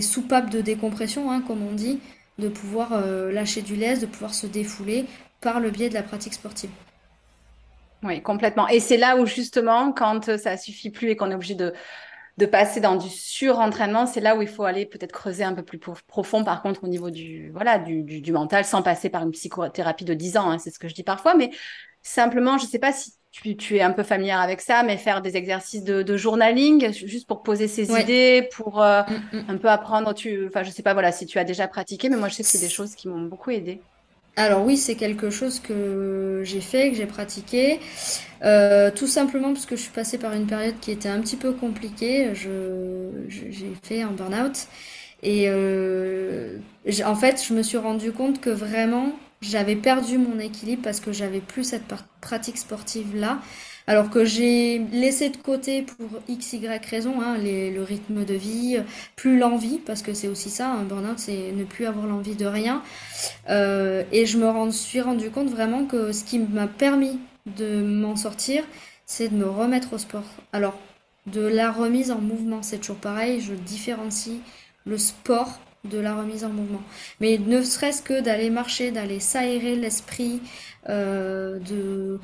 soupapes de décompression, hein, comme on dit, de pouvoir euh, lâcher du lest, de pouvoir se défouler par le biais de la pratique sportive. Oui, complètement. Et c'est là où justement, quand ça suffit plus et qu'on est obligé de, de passer dans du surentraînement, c'est là où il faut aller peut-être creuser un peu plus profond, par contre, au niveau du, voilà, du, du, mental, sans passer par une psychothérapie de 10 ans, hein, c'est ce que je dis parfois, mais simplement, je ne sais pas si tu, tu, es un peu familière avec ça, mais faire des exercices de, de journaling, juste pour poser ses idées, pour euh, mm, mm. un peu apprendre, tu, enfin, je sais pas, voilà, si tu as déjà pratiqué, mais moi, je sais que c'est des choses qui m'ont beaucoup aidé. Alors oui, c'est quelque chose que j'ai fait, que j'ai pratiqué, euh, tout simplement parce que je suis passée par une période qui était un petit peu compliquée. j'ai fait un burn-out. Et euh, en fait, je me suis rendu compte que vraiment, j'avais perdu mon équilibre parce que j'avais plus cette pratique sportive là alors que j'ai laissé de côté pour x, y raison, hein, le rythme de vie, plus l'envie, parce que c'est aussi ça, un burn-out, c'est ne plus avoir l'envie de rien. Euh, et je me suis rendu compte vraiment que ce qui m'a permis de m'en sortir, c'est de me remettre au sport. Alors, de la remise en mouvement, c'est toujours pareil, je différencie le sport de la remise en mouvement. Mais ne serait-ce que d'aller marcher, d'aller s'aérer l'esprit, euh, de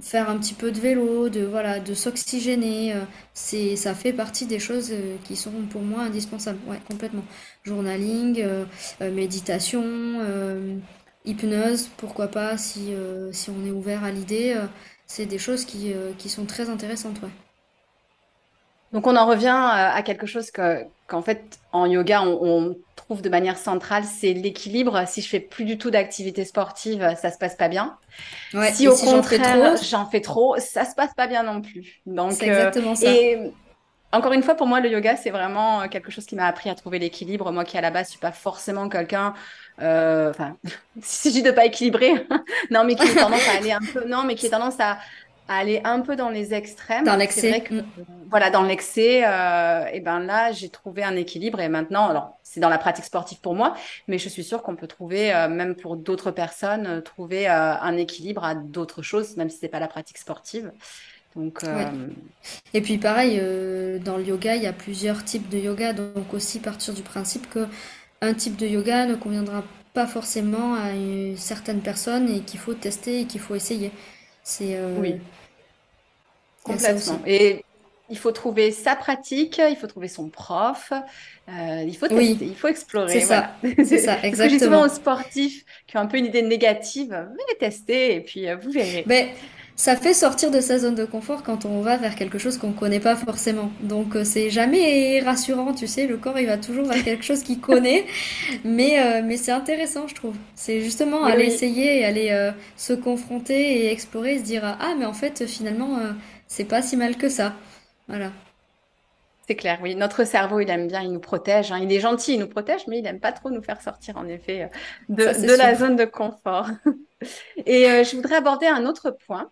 faire un petit peu de vélo, de voilà, de s'oxygéner, euh, c'est ça fait partie des choses euh, qui sont pour moi indispensables. Ouais, complètement. Journaling, euh, méditation, hypnose, pourquoi pas si si on est ouvert à l'idée, c'est des choses qui, qui sont très intéressantes, ouais. Donc on en revient à quelque chose que qu'en fait en yoga on, trouve de manière centrale, c'est l'équilibre. Si je fais plus du tout d'activité sportive, ça se passe pas bien. si au contraire j'en fais trop, ça se passe pas bien non plus. Donc c'est exactement ça. Et encore une fois, pour moi, le yoga, c'est vraiment quelque chose qui m'a appris à trouver l'équilibre. Moi qui à la base suis pas forcément quelqu'un euh, enfin, si je dis de pas équilibrer, non, mais qui a tendance à aller un peu, non, mais qui a tendance à, aller un peu dans les extrêmes. Dans l'excès. Mm. Voilà, dans l'excès, euh, et ben là, j'ai trouvé un équilibre. Et maintenant, alors, c'est dans la pratique sportive pour moi, mais je suis sûre qu'on peut trouver, euh, même pour d'autres personnes, euh, trouver un équilibre à d'autres choses, même si c'est pas la pratique sportive. Donc, Et puis pareil, dans le yoga, il y a plusieurs types de yoga, donc aussi partir du principe que un type de yoga ne conviendra pas forcément à certaines personnes et qu'il faut tester et qu'il faut essayer. C'est oui. Complètement. Et il faut trouver sa pratique, il faut trouver son prof, euh, il faut tester, il faut explorer. C'est ça, c'est ça, exactement. justement aux sportifs qui ont un peu une idée négative, venez tester et puis euh, vous verrez. Mais ça fait sortir de sa zone de confort quand on va vers quelque chose qu'on ne connaît pas forcément. Donc euh, c'est jamais rassurant, tu sais, le corps il va toujours vers quelque chose qu'il connaît, mais, euh, mais c'est intéressant je trouve. C'est justement aller essayer et aller euh, se confronter et explorer, se dire ah mais en fait finalement c'est pas si mal que ça. Voilà. C'est clair, oui. Notre cerveau, il aime bien, il nous protège. Hein. Il est gentil, il nous protège, mais il aime pas trop nous faire sortir, en effet, de, de la zone de confort. Et je voudrais aborder un autre point.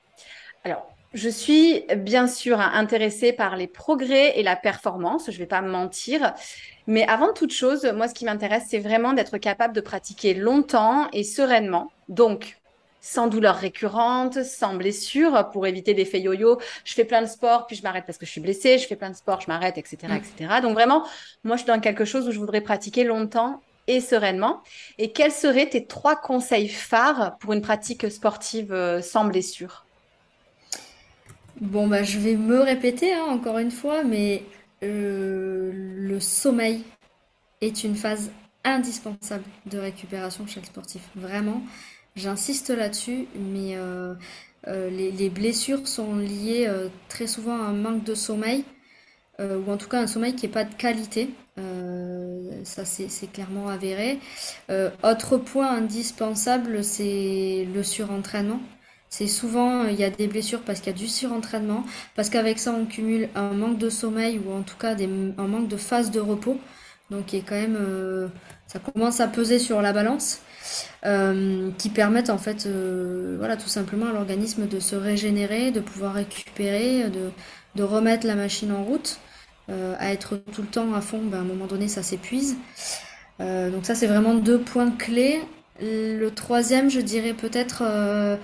Alors, je suis bien sûr intéressée par les progrès et la performance, je ne vais pas me mentir. Mais avant toute chose, moi, ce qui m'intéresse, c'est vraiment d'être capable de pratiquer longtemps et sereinement. Donc, sans douleur récurrente, sans blessure, pour éviter l'effet yo-yo. Je fais plein de sport, puis je m'arrête parce que je suis blessée. Je fais plein de sport, je m'arrête, etc., etc. Donc vraiment, moi, je suis dans quelque chose où je voudrais pratiquer longtemps et sereinement. Et quels seraient tes trois conseils phares pour une pratique sportive euh, sans blessure? Bon, bah, je vais me répéter hein, encore une fois, mais euh, le sommeil est une phase indispensable de récupération chez le sportif. Vraiment, j'insiste là-dessus, mais euh, euh, les, blessures sont liées très souvent à un manque de sommeil, ou en tout cas un sommeil qui n'est pas de qualité. ça, c'est clairement avéré. autre point indispensable, c'est le surentraînement. C'est souvent, il y a des blessures parce qu'il y a du surentraînement, parce qu'avec ça, on cumule un manque de sommeil ou en tout cas un manque de phase de repos. Donc, est quand même, euh, ça commence à peser sur la balance, euh, qui permettent en fait, euh, voilà, tout simplement à l'organisme de se régénérer, de pouvoir récupérer, de, remettre la machine en route. à être tout le temps à fond, ben, à un moment donné, ça s'épuise. donc ça, c'est vraiment deux points clés. Le troisième, je dirais peut-être euh,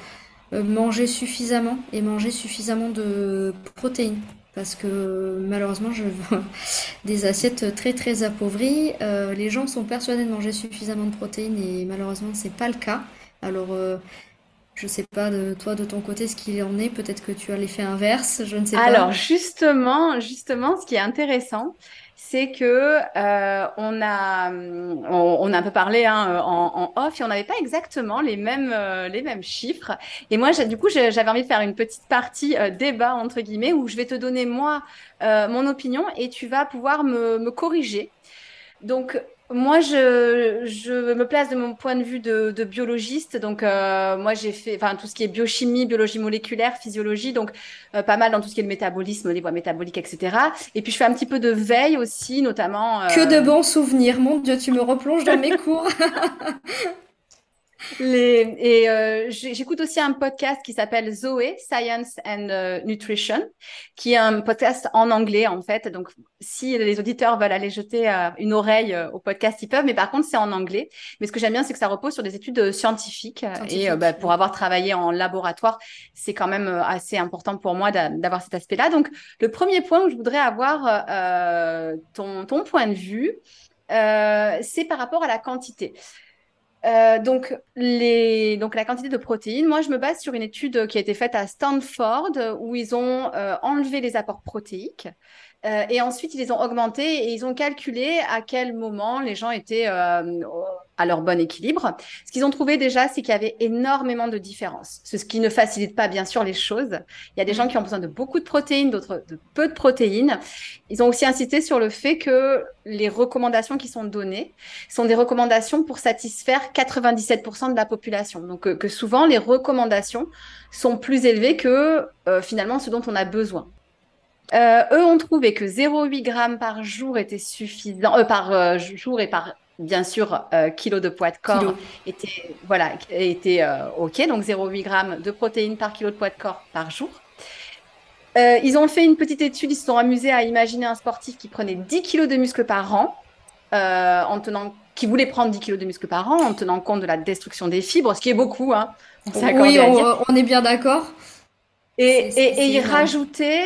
manger suffisamment et manger suffisamment de protéines. Parce que malheureusement, je vois des assiettes très très appauvries. Euh, les gens sont persuadés de manger suffisamment de protéines et malheureusement, c'est pas le cas. Alors, euh, je sais pas de toi de ton côté ce qu'il en est. Peut-être que tu as l'effet inverse. Je ne sais pas. Alors justement, justement, ce qui est intéressant, c'est que euh, on a on, a un peu parlé hein, en, off et on n'avait pas exactement les mêmes euh, les mêmes chiffres. Et moi, du coup, j'avais envie de faire une petite partie euh, débat entre guillemets où je vais te donner moi mon opinion et tu vas pouvoir me, me corriger. Donc moi, je, je, me place de mon point de vue de, de biologiste. Donc, euh, moi, j'ai fait enfin, tout ce qui est biochimie, biologie moléculaire, physiologie, donc euh, pas mal dans tout ce qui est le métabolisme, les voies métaboliques, etc. Et puis, je fais un petit peu de veille aussi, notamment. Euh... Que de bons souvenirs, mon Dieu, tu me replonges dans mes cours. Les, et euh, j'écoute aussi un podcast qui s'appelle Zoé, Science and euh, Nutrition, qui est un podcast en anglais en fait. Donc, si les auditeurs veulent aller jeter euh, une oreille au podcast, ils peuvent. Mais par contre, c'est en anglais. Mais ce que j'aime bien, c'est que ça repose sur des études scientifiques. Et bah, pour avoir travaillé en laboratoire, c'est quand même assez important pour moi d'avoir cet aspect-là. Donc, le premier point où je voudrais avoir ton, ton point de vue, c'est par rapport à la quantité. Euh, donc, la quantité de protéines, moi, je me base sur une étude qui a été faite à Stanford où ils ont euh, enlevé les apports protéiques euh, et ensuite, ils les ont augmentés et ils ont calculé à quel moment les gens étaient euh, à leur bon équilibre. Ce qu'ils ont trouvé déjà, c'est qu'il y avait énormément de différences. Ce qui ne facilite pas, bien sûr, les choses. Il y a des gens qui ont besoin de beaucoup de protéines, d'autres de peu de protéines. Ils ont aussi insisté sur le fait que les recommandations qui sont données sont des recommandations pour satisfaire 97% de la population. Donc, euh, que souvent, les recommandations sont plus élevées que finalement ce dont on a besoin. Euh, eux ont trouvé que 0,8 grammes par jour était suffisant, euh, par euh, jour et par bien sûr kilo de poids de corps était voilà était ok donc 0,8 grammes de protéines par kilo de poids de corps par jour. ils ont fait une petite étude, ils se sont amusés à imaginer un sportif qui prenait 10 kilos de muscles par an, en tenant, qui voulait prendre 10 kilos de muscles par an, en tenant compte de la destruction des fibres, ce qui est beaucoup. Hein, oui, on, est bien d'accord. Et, et, et ils rajoutaient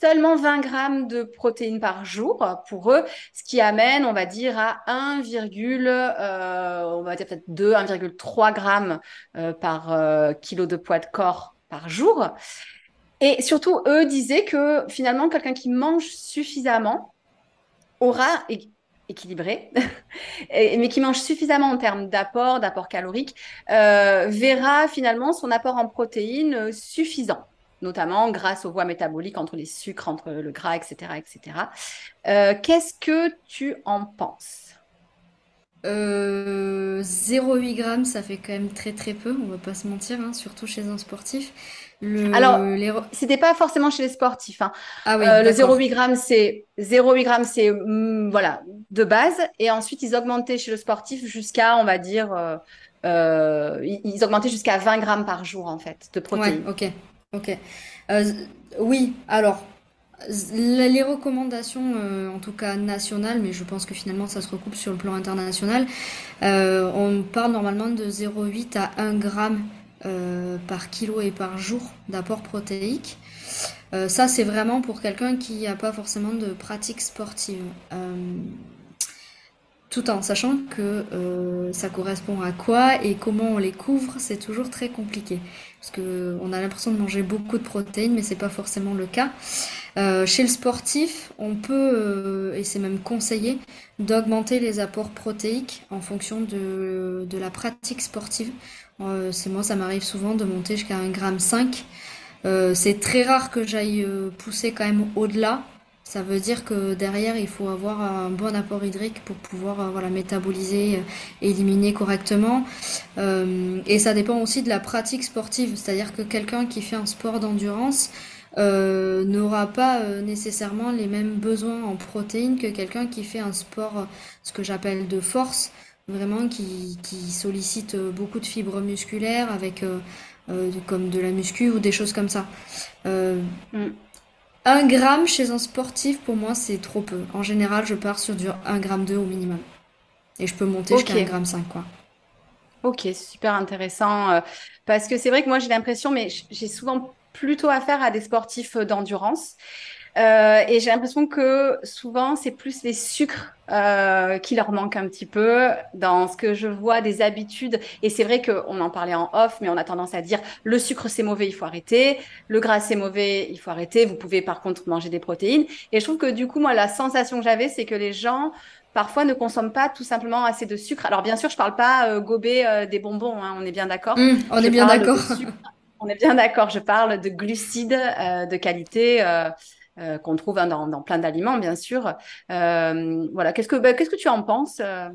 seulement 20 grammes de protéines par jour pour eux, ce qui amène, on va dire, à 1, euh, on va dire peut-être 2, 1,3 grammes euh, par euh, kilo de poids de corps par jour. Et surtout, eux disaient que finalement, quelqu'un qui mange suffisamment aura équilibré, mais qui mange suffisamment en termes d'apport, d'apport calorique, verra finalement son apport en protéines suffisant notamment grâce aux voies métaboliques entre les sucres, entre le gras, etc. etc. Euh, Qu'est-ce que tu en penses? Euh, 0,8 grammes, ça fait quand même très très peu, on va pas se mentir, hein, surtout chez un sportif. Le, Alors, c'était pas forcément chez les sportifs. Hein. Ah oui, euh, le 0,8 grammes, c'est 0,8 grammes, c'est mm, voilà de base, et ensuite ils augmentaient chez le sportif jusqu'à, on va dire, euh, euh ils augmentaient jusqu'à 20 grammes par jour en fait de protéines. Ouais, ok. Ok. Euh, oui, alors, les recommandations, euh, en tout cas nationales, mais je pense que finalement ça se recoupe sur le plan international, euh, on parle normalement de 0,8 à 1 gramme par kilo et par jour d'apport protéique. ça, c'est vraiment pour quelqu'un qui n'a pas forcément de pratique sportive tout en sachant que ça correspond à quoi et comment on les couvre, c'est toujours très compliqué. Parce que on a l'impression de manger beaucoup de protéines, mais c'est pas forcément le cas. Euh, chez le sportif, on peut, euh, et c'est même conseillé, d'augmenter les apports protéiques en fonction de, de la pratique sportive. c'est moi, ça m'arrive souvent de monter jusqu'à 1,5 g. c'est très rare que j'aille pousser quand même au-delà. Ça veut dire que derrière, il faut avoir un bon apport hydrique pour pouvoir euh, voilà, métaboliser, euh, éliminer correctement. Euh, et ça dépend aussi de la pratique sportive. C'est-à-dire que quelqu'un qui fait un sport d'endurance n'aura pas nécessairement les mêmes besoins en protéines que quelqu'un qui fait un sport, ce que j'appelle de force, vraiment qui, qui, sollicite beaucoup de fibres musculaires avec comme de la muscu ou des choses comme ça. Mm. Un gramme chez un sportif, pour moi, c'est trop peu. En général, je pars sur du 1 gramme 2 au minimum. Et je peux monter jusqu'à 1 gramme 5, quoi. Ok, super intéressant. Euh, parce que c'est vrai que moi, j'ai l'impression, mais j'ai souvent plutôt affaire à des sportifs euh, d'endurance. Euh, et j'ai l'impression que souvent, c'est plus les sucres euh, qui leur manquent un petit peu dans ce que je vois des habitudes. Et c'est vrai qu'on en parlait en off, mais on a tendance à dire le sucre c'est mauvais, il faut arrêter. Le gras c'est mauvais, il faut arrêter. Vous pouvez par contre manger des protéines. Et je trouve que du coup, moi, la sensation que j'avais, c'est que les gens parfois ne consomment pas tout simplement assez de sucre. Alors bien sûr, je parle pas euh, gober euh, des bonbons, hein, on est bien d'accord. Mmh, on est bien d'accord. On est bien d'accord. Je parle de glucides euh, de qualité. Euh, qu'on trouve hein, dans, plein d'aliments, bien sûr. Euh, voilà, qu'est-ce que, bah, qu'est-ce que tu en penses euh?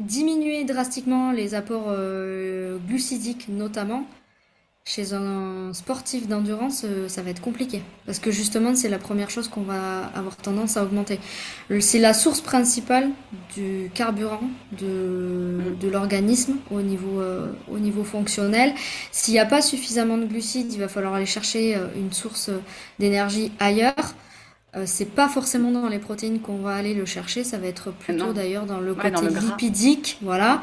Diminuer drastiquement les apports glucidiques, notamment, chez un sportif d'endurance, euh, ça va être compliqué. Parce que justement, c'est la première chose qu'on va avoir tendance à augmenter. C'est la source principale du carburant de, de l'organisme au, niveau, euh, au niveau fonctionnel. S'il n'y a pas suffisamment de glucides, il va falloir aller chercher euh, une source d'énergie ailleurs. c'est pas forcément dans les protéines qu'on va aller le chercher, ça va être plutôt d'ailleurs dans le côté lipidique. Voilà.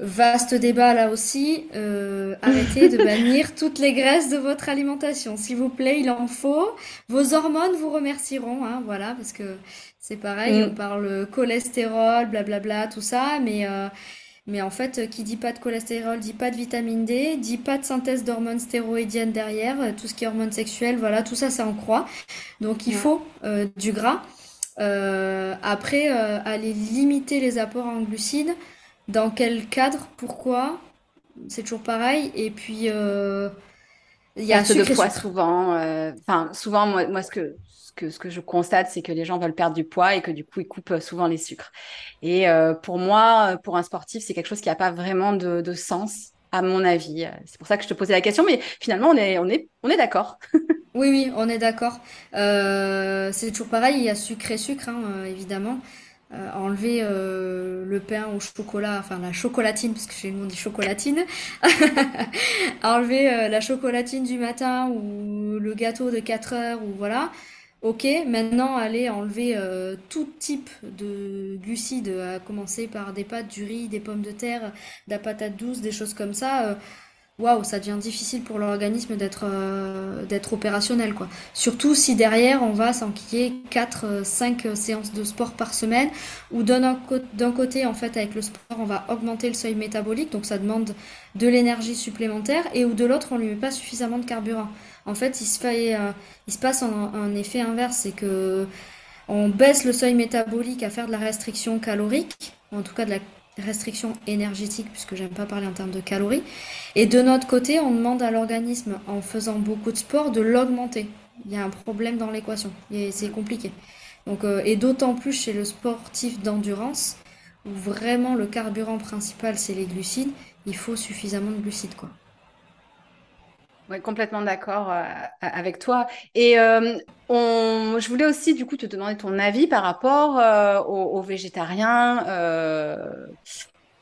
Vaste débat là aussi. Euh, arrêtez de bannir toutes les graisses de votre alimentation, s'il vous plaît. Il en faut. Vos hormones vous remercieront, hein, voilà, parce que c'est pareil. Mm. On parle cholestérol, blablabla, tout ça, mais euh, mais en fait, qui dit pas de cholestérol, dit pas de vitamine D, dit pas de synthèse d'hormones stéroïdiennes derrière, tout ce qui est hormones sexuelles, voilà, tout ça, ça en croit. Donc il faut euh, du gras. après, aller limiter les apports en glucides. Dans quel cadre Pourquoi C'est toujours pareil. Et puis, euh, il y a ce de poids souvent. Euh, enfin, souvent, moi, moi, ce que ce que, ce que je constate, c'est que les gens veulent perdre du poids et que du coup, ils coupent souvent les sucres. Et euh, pour moi, pour un sportif, c'est quelque chose qui n'a pas vraiment de, de, sens, à mon avis. C'est pour ça que je te posais la question, mais finalement, on est, on est, on est d'accord. oui, oui, on est d'accord. c'est toujours pareil, il y a sucre et sucre, hein, évidemment. Euh, enlever euh, le pain au chocolat, enfin la chocolatine, parce que chez nous on dit chocolatine, enlever euh, la chocolatine du matin ou le gâteau de 4 heures, ou voilà. Ok, maintenant allez enlever tout type de glucides, à commencer par des pâtes, du riz, des pommes de terre, de la patate douce, des choses comme ça waouh, ça devient difficile pour l'organisme d'être euh, d'être opérationnel quoi. Surtout si derrière on va s'enquiller 4 5 séances de sport par semaine ou d'un côté en fait avec le sport on va augmenter le seuil métabolique donc ça demande de l'énergie supplémentaire et ou de l'autre on lui met pas suffisamment de carburant. En fait, il se fait euh, il se passe un, un effet inverse, c'est que On baisse le seuil métabolique à faire de la restriction calorique, en tout cas de la restriction énergétique, puisque j'aime pas parler en termes de calories. Et de notre côté, on demande à l'organisme, en faisant beaucoup de sport, de l'augmenter. Il y a un problème dans l'équation, c'est compliqué. Euh, et d'autant plus chez le sportif d'endurance, où vraiment le carburant principal c'est les glucides, il faut suffisamment de glucides quoi. Oui, complètement d'accord euh, avec toi. Et euh, on, je voulais aussi du coup te demander ton avis par rapport euh, aux, végétariens,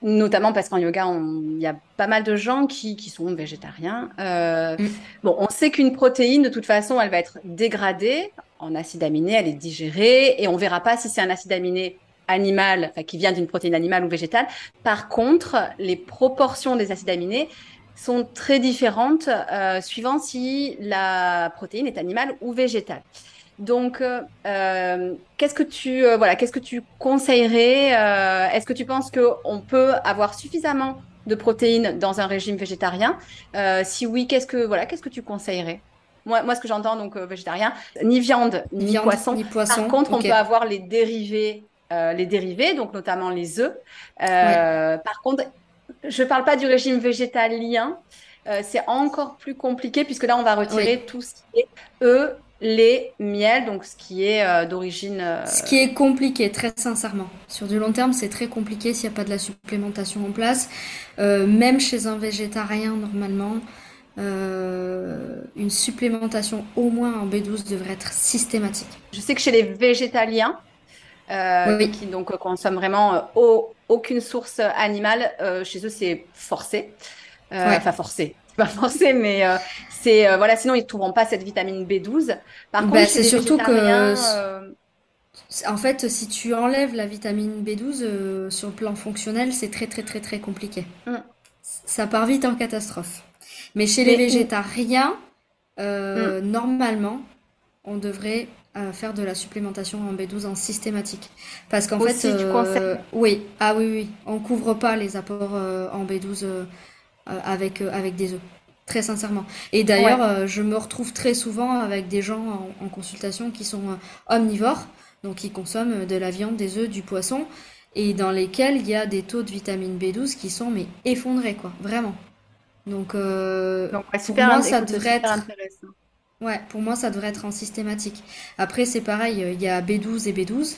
notamment parce qu'en yoga, il y a pas mal de gens qui, qui sont végétariens. Mm. Bon, on sait qu'une protéine, de toute façon, elle va être dégradée en acide aminé, elle est digérée, et on verra pas si c'est un acide aminé animal, enfin, qui vient d'une protéine animale ou végétale. Par contre, les proportions des acides aminés sont très différentes euh, suivant si la protéine est animale ou végétale. Donc, euh, euh, qu'est-ce que tu voilà, qu'est-ce que tu conseillerais Est-ce que tu penses qu'on peut avoir suffisamment de protéines dans un régime végétarien? Si oui, qu'est-ce que voilà, qu'est-ce que tu conseillerais? Moi, moi, ce que j'entends donc végétarien, ni viande, ni, poisson. Par contre, on peut avoir les dérivés les dérivés, donc notamment les œufs. Par contre, je ne parle pas du régime végétalien. Euh, c'est encore plus compliqué puisque là, on va retirer tout ce qui est œufs, lait, miel, donc ce qui est euh, d'origine. Euh, ce qui est compliqué, très sincèrement. Sur du long terme, c'est très compliqué s'il n'y a pas de la supplémentation en place. même chez un végétarien, normalement, une supplémentation au moins en B12 devrait être systématique. Je sais que chez les végétaliens, qui donc consomment vraiment aucune source animale. Euh, chez eux, c'est forcé. Euh, enfin, forcé. Pas forcé, mais euh, c'est voilà. Sinon, ils ne trouveront pas cette vitamine B12. Par bah, contre, c'est surtout que en fait, si tu enlèves la vitamine B12 sur le plan fonctionnel, c'est très très très très compliqué. Mm. Ça part vite en catastrophe. Mais chez les végétariens, mm. normalement, on devrait faire de la supplémentation en B12 en systématique. Parce qu'en fait, euh, oui, ah oui, oui, on couvre pas les apports euh, en B12 euh, avec, avec des œufs. Très sincèrement. Et d'ailleurs, je me retrouve très souvent avec des gens en, consultation qui sont omnivores, donc qui consomment de la viande, des œufs, du poisson, et dans lesquels il y a des taux de vitamine B12 qui sont mais effondrés, quoi, vraiment. Donc, donc pour moi, ça devrait être intéressant. Ouais, pour moi, ça devrait être en systématique. Après, c'est pareil, il y a B12 et B12.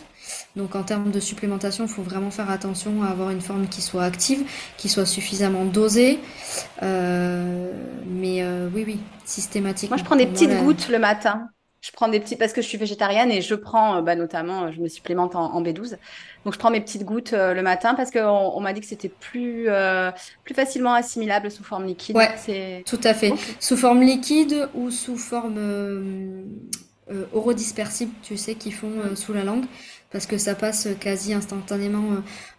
Donc, en termes de supplémentation, il faut vraiment faire attention à avoir une forme qui soit active, qui soit suffisamment dosée. Euh, mais euh, oui, oui, systématique. Moi, je prends des petites gouttes le matin je prends des petits parce que je suis végétarienne et je prends euh, bah, notamment, euh, je me supplémente en, B12. Donc je prends mes petites gouttes euh, le matin parce qu'on on, m'a dit que c'était plus, plus facilement assimilable sous forme liquide. Ouais, c'est tout à fait. Sous forme liquide ou sous forme euh, orodispersible, tu sais, qui font sous la langue parce que ça passe quasi instantanément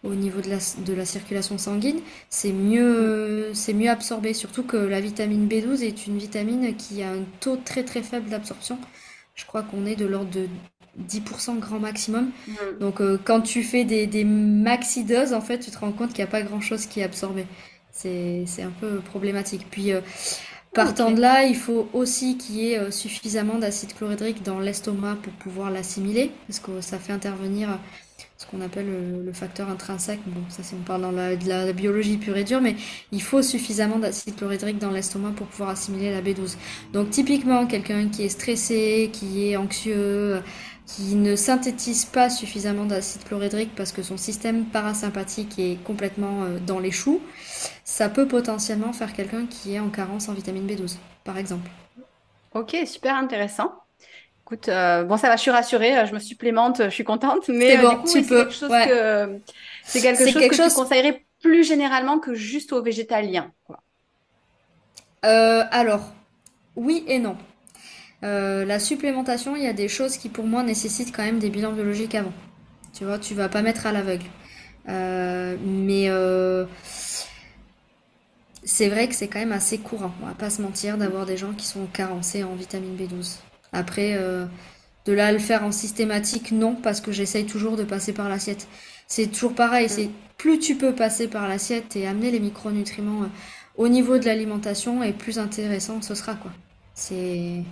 au niveau de la, de la circulation sanguine, c'est mieux, c'est mieux absorbé. Surtout que la vitamine B12 est une vitamine qui a un taux très très faible d'absorption. Je crois qu'on est de l'ordre de 10% grand maximum. Mm. Donc euh, quand tu fais des, des maxi-doses, en fait, tu te rends compte qu'il n'y a pas grand-chose qui est absorbé. C'est un peu problématique. Puis euh, partant de là, il faut aussi qu'il y ait euh, suffisamment d'acide chlorhydrique dans l'estomac pour pouvoir l'assimiler, parce que ça fait intervenir ce qu'on appelle le, facteur intrinsèque. Bon, ça c'est on parle dans la, de la biologie pure et dure, mais il faut suffisamment d'acide chlorhydrique dans l'estomac pour pouvoir assimiler la B12. Donc typiquement, quelqu'un qui est stressé, qui est anxieux, qui ne synthétise pas suffisamment d'acide chlorhydrique parce que son système parasympathique est complètement euh, dans les choux, ça peut potentiellement faire quelqu'un qui est en carence en vitamine B12, par exemple. Ok, super intéressant. Écoute, euh, bon, ça va, je suis rassurée, euh, je me supplémente, je suis contente, mais euh, bon, du coup, c'est quelque chose que c'est quelque chose que je conseillerais plus généralement que juste aux végétaliens. alors, oui et non. La supplémentation, il y a des choses qui pour moi nécessitent quand même des bilans biologiques avant. Tu vois, tu vas pas mettre à l'aveugle. mais c'est vrai que c'est quand même assez courant, on va pas se mentir, d'avoir des gens qui sont carencés en vitamine B12. Après, euh, de là à le faire en systématique, non, parce que j'essaye toujours de passer par l'assiette. C'est toujours pareil, c'est plus tu peux passer par l'assiette et amener les micronutriments euh, au niveau de l'alimentation, et plus intéressant ce sera, quoi. C'est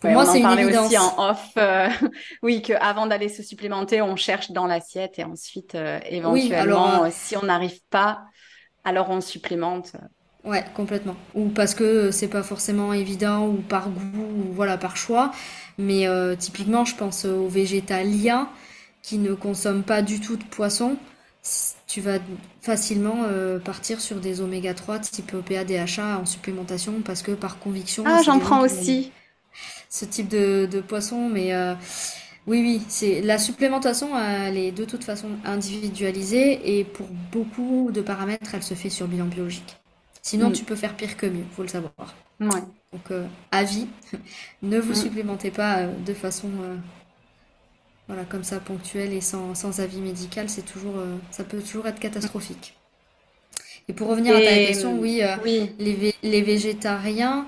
Pour moi, c'est une évidence. aussi en off, euh, oui, qu'avant d'aller se supplémenter, on cherche dans l'assiette et ensuite, euh, éventuellement, euh, si on n'arrive pas, alors on supplémente. Ouais, complètement. Ou parce que c'est pas forcément évident, ou par goût, ou voilà, par choix. Mais typiquement, je pense aux végétaliens qui ne consomment pas du tout de poisson. Tu vas facilement partir sur des oméga 3 type OPA, DHA en supplémentation parce que par conviction. Ah, j'en prends aussi ce type de, de poisson. Mais euh, oui, oui, c'est la supplémentation, elle est de toute façon individualisée et pour beaucoup de paramètres, elle se fait sur bilan biologique. Sinon, mm. tu peux faire pire que mieux, faut le savoir. Ouais. Donc, euh, avis, ne vous mm. supplémentez pas euh, de façon voilà, comme ça, ponctuelle et sans, sans avis médical. C'est toujours, ça peut toujours être catastrophique. Et pour revenir à ta question, oui, oui. Les, les, végétariens,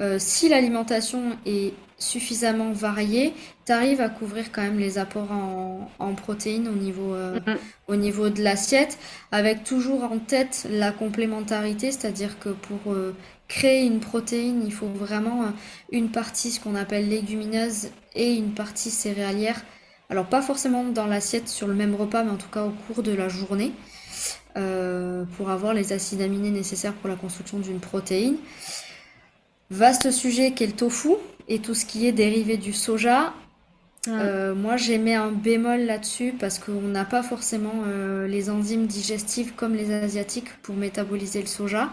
euh, si l'alimentation est suffisamment variée, tu arrives à couvrir quand même les apports en, protéines au niveau, euh, mm-hmm. au niveau de l'assiette, avec toujours en tête la complémentarité, c'est-à-dire que pour euh, créer une protéine, il faut vraiment une partie, ce qu'on appelle légumineuse, et une partie céréalière. Alors pas forcément dans l'assiette sur le même repas, mais en tout cas au cours de la journée, pour avoir les acides aminés nécessaires pour la construction d'une protéine. Vaste sujet qu'est le tofu et tout ce qui est dérivé du soja. Euh, moi, j'ai mis un bémol là-dessus parce qu'on n'a pas forcément euh, les enzymes digestives comme les asiatiques pour métaboliser le soja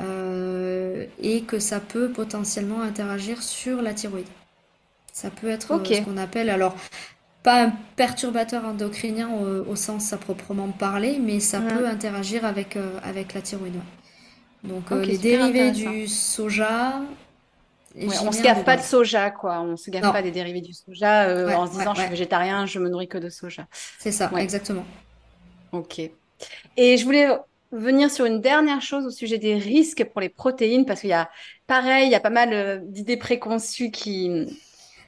euh, et que ça peut potentiellement interagir sur la thyroïde. Ça peut être ce qu'on appelle alors pas un perturbateur endocrinien au, sens à proprement parler, mais ça peut interagir avec, avec la thyroïde. Donc euh, les dérivés du soja. on se gaffe pas de soja, quoi. On se gaffe pas des dérivés du soja euh, en se disant je suis végétarien, je me nourris que de soja. C'est ça, exactement. Ok. Et je voulais venir sur une dernière chose au sujet des risques pour les protéines, parce qu'il y a, pareil, il y a pas mal euh, d'idées préconçues qui.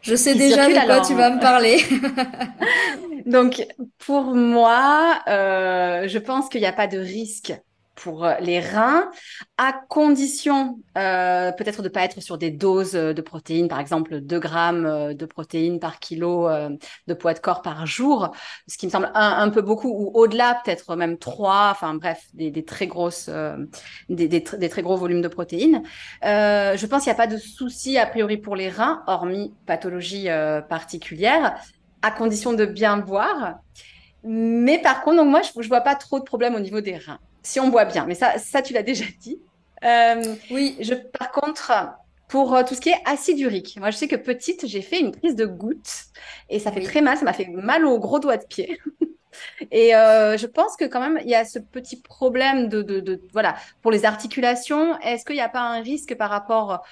Je sais déjà de quoi tu vas me parler. Donc, pour moi, je pense qu'il n'y a pas de risque pour euh, les reins, à condition euh, peut-être de ne pas être sur des doses euh, de protéines, par exemple 2 grammes de protéines par kilo de poids de corps par jour, ce qui me semble un, peu beaucoup, ou au-delà, peut-être même 3, enfin bref, des, très grosses, des, très gros volumes de protéines. je pense qu'il n'y a pas de souci a priori pour les reins, hormis pathologie particulière, à condition de bien boire. Mais par contre, donc moi, je ne vois pas trop de problèmes au niveau des reins si on boit bien. Mais ça, ça tu l'as déjà dit. Euh, oui. Je, par contre, pour euh, tout ce qui est acide urique, moi, je sais que petite, j'ai fait une prise de goutte et ça fait très mal. Ça m'a fait mal au gros doigt de pied. et euh, je pense que quand même, il y a ce petit problème de, de, voilà, pour les articulations. Est-ce qu'il n'y a pas un risque par rapport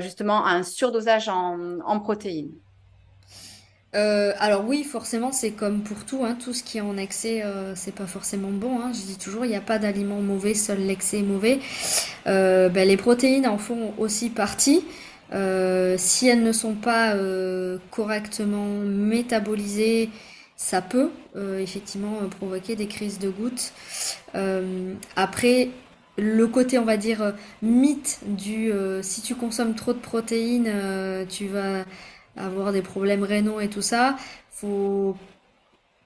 justement à un surdosage en, en protéines? Euh, alors oui, forcément, c'est comme pour tout, hein, tout ce qui est en excès, euh, c'est pas forcément bon. Hein. Je dis toujours, il n'y a pas d'aliment mauvais, seul l'excès est mauvais. Euh, ben, les protéines en font aussi partie. si elles ne sont pas correctement métabolisées, ça peut effectivement provoquer des crises de gouttes. après, le côté, on va dire, mythe du si tu consommes trop de protéines, tu vas avoir des problèmes rénaux et tout ça. Faut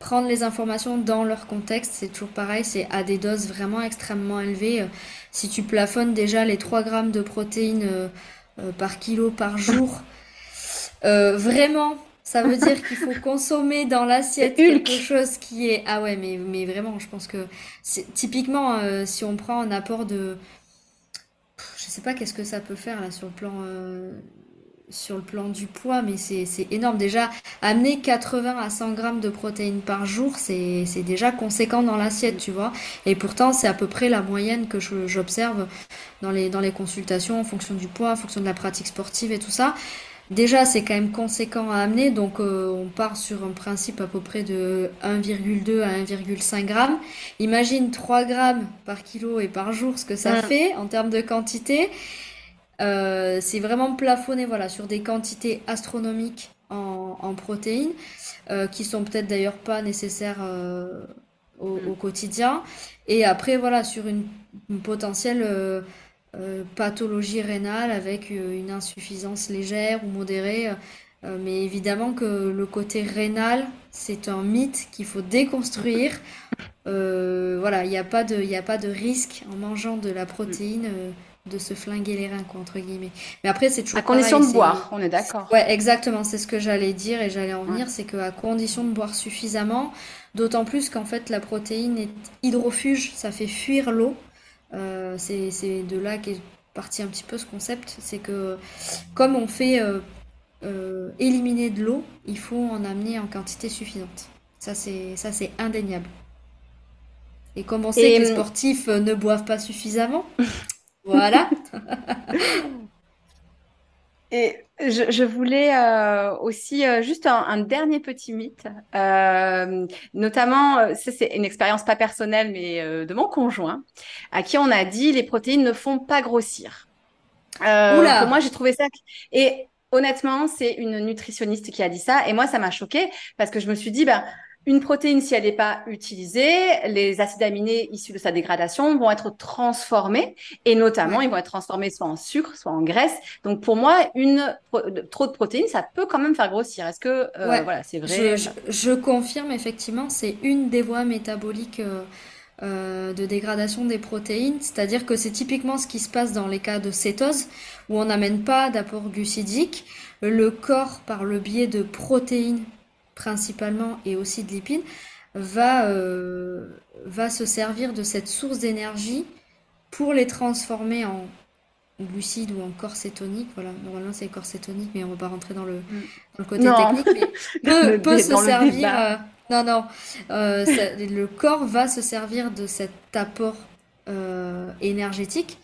prendre les informations dans leur contexte, c'est toujours pareil, c'est à des doses vraiment extrêmement élevées. Si tu plafonnes déjà les 3 grammes de protéines euh, euh, par kilo par jour, euh, vraiment, ça veut dire qu'il faut consommer dans l'assiette quelque chose qui est... Ah ouais, mais, mais vraiment, je pense que typiquement, si on prend un apport de... Je sais pas qu'est-ce que ça peut faire là sur le plan sur le plan du poids, mais c'est énorme. Déjà, amener 80 à 100 grammes de protéines par jour, c'est déjà conséquent dans l'assiette, tu vois. Et pourtant, c'est à peu près la moyenne que j'observe dans les, dans les consultations en fonction du poids, en fonction de la pratique sportive et tout ça. Déjà, c'est quand même conséquent à amener, donc euh, on part sur un principe à peu près de 1,2 à 1,5 grammes. Imagine 3 grammes par kilo et par jour ce que ça fait en termes de quantité. Euh, c'est vraiment plafonné voilà, sur des quantités astronomiques en, protéines, euh, qui sont peut-être d'ailleurs pas nécessaires euh, au, quotidien. Et après, voilà, sur une, potentielle pathologie rénale avec une insuffisance légère ou modérée. mais évidemment que le côté rénal, c'est un mythe qu'il faut déconstruire. voilà, il n'y a, a pas de risque en mangeant de la protéine de se flinguer les reins, quoi, entre guillemets. Mais après, c'est toujours. À condition de boire, on est d'accord. Ouais, exactement, c'est ce que j'allais dire et j'allais en venir, c'est qu'à condition de boire suffisamment, d'autant plus qu'en fait, la protéine est hydrofuge, ça fait fuir l'eau. Euh, c'est de là qu'est parti un petit peu ce concept, c'est que comme on fait euh, euh, éliminer de l'eau, il faut en amener en quantité suffisante. Ça, c'est indéniable. Et comme on sait que les sportifs ne boivent pas suffisamment, voilà. Et je, voulais euh, aussi euh, juste un, dernier petit mythe, euh, notamment, c'est une expérience pas personnelle, mais de mon conjoint, à qui on a dit les protéines ne font pas grossir. Oula. moi, j'ai trouvé ça. Et honnêtement, c'est une nutritionniste qui a dit ça, et moi, ça m'a choqué parce que je me suis dit, ben une protéine, si elle n'est pas utilisée, les acides aminés issus de sa dégradation vont être transformés et notamment, ils vont être transformés soit en sucre, soit en graisse. Donc, pour moi, une trop de protéines, ça peut quand même faire grossir. Est-ce que euh, voilà, c'est vrai? Je, confirme effectivement, c'est une des voies métaboliques. Euh, euh, de dégradation des protéines, c'est-à-dire que c'est typiquement ce qui se passe dans les cas de cétose, où on n'amène pas d'apport glucidique, le corps, par le biais de protéines principalement et aussi de lipides, va, euh, va se servir de cette source d'énergie pour les transformer en glucides ou en corps cétonique. Voilà, normalement c'est corps cétonique, mais on va pas rentrer dans le, mm. dans le côté technique. Mais peut, se servir. Euh, non, non. Euh, le corps va se servir de cet apport énergétique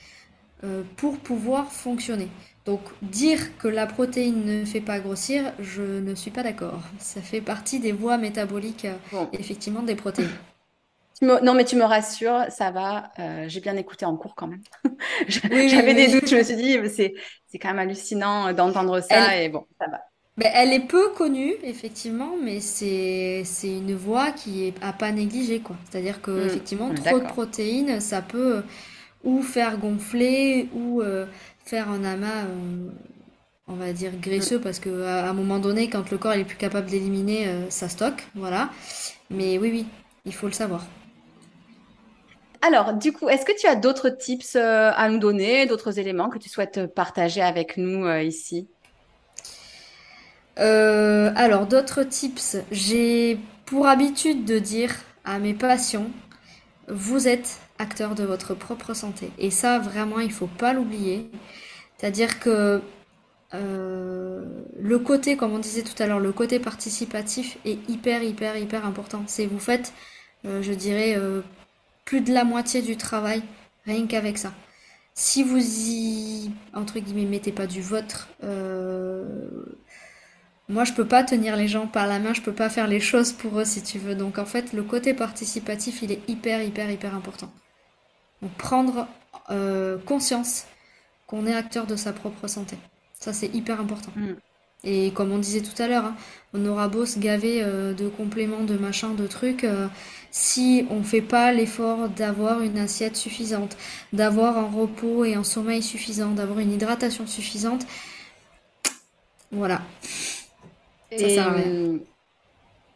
pour pouvoir fonctionner. Donc dire que la protéine ne fait pas grossir, je ne suis pas d'accord. Ça fait partie des voies métaboliques, euh, effectivement, des protéines. Non, mais tu me rassures, ça va. Euh, j'ai bien écouté en cours quand même. J'avais des doutes, je me suis dit, c'est quand même hallucinant d'entendre ça et bon, ça va. Mais elle est peu connue, effectivement, mais c'est une voie qui est à pas négliger, quoi. C'est-à-dire que, hmm, effectivement, trop de protéines, ça peut ou faire gonfler ou euh, faire un amas, euh, on va dire, graisseux, mm. parce qu'à un moment donné, quand le corps est plus capable d'éliminer, euh, ça stocke, voilà. Mais oui, oui, il faut le savoir. Alors, du coup, est-ce que tu as d'autres tips euh, à nous donner, d'autres éléments que tu souhaites partager avec nous ici? Alors, d'autres tips. J'ai pour habitude de dire à mes patients, vous êtes acteur de votre propre santé. Et ça, vraiment, il faut pas l'oublier. C'est-à-dire que euh, le côté, comme on disait tout à l'heure, le côté participatif est hyper, hyper, hyper important. C'est vous faites, euh, je dirais, euh, plus de la moitié du travail rien qu'avec ça. Si vous y, entre guillemets, mettez pas du vôtre, moi je peux pas tenir les gens par la main, je peux pas faire les choses pour eux si tu veux. Donc en fait, le côté participatif, il est hyper, hyper, hyper important. Donc prendre conscience qu'on est acteur de sa propre santé. Ça, c'est hyper important. Mm. Et comme on disait tout à l'heure, hein, on aura beau se gaver euh, de compléments, de machins, de trucs, euh, si on fait pas l'effort d'avoir une assiette suffisante, d'avoir un repos et un sommeil suffisant, d'avoir une hydratation suffisante, voilà. Ça sert à rien.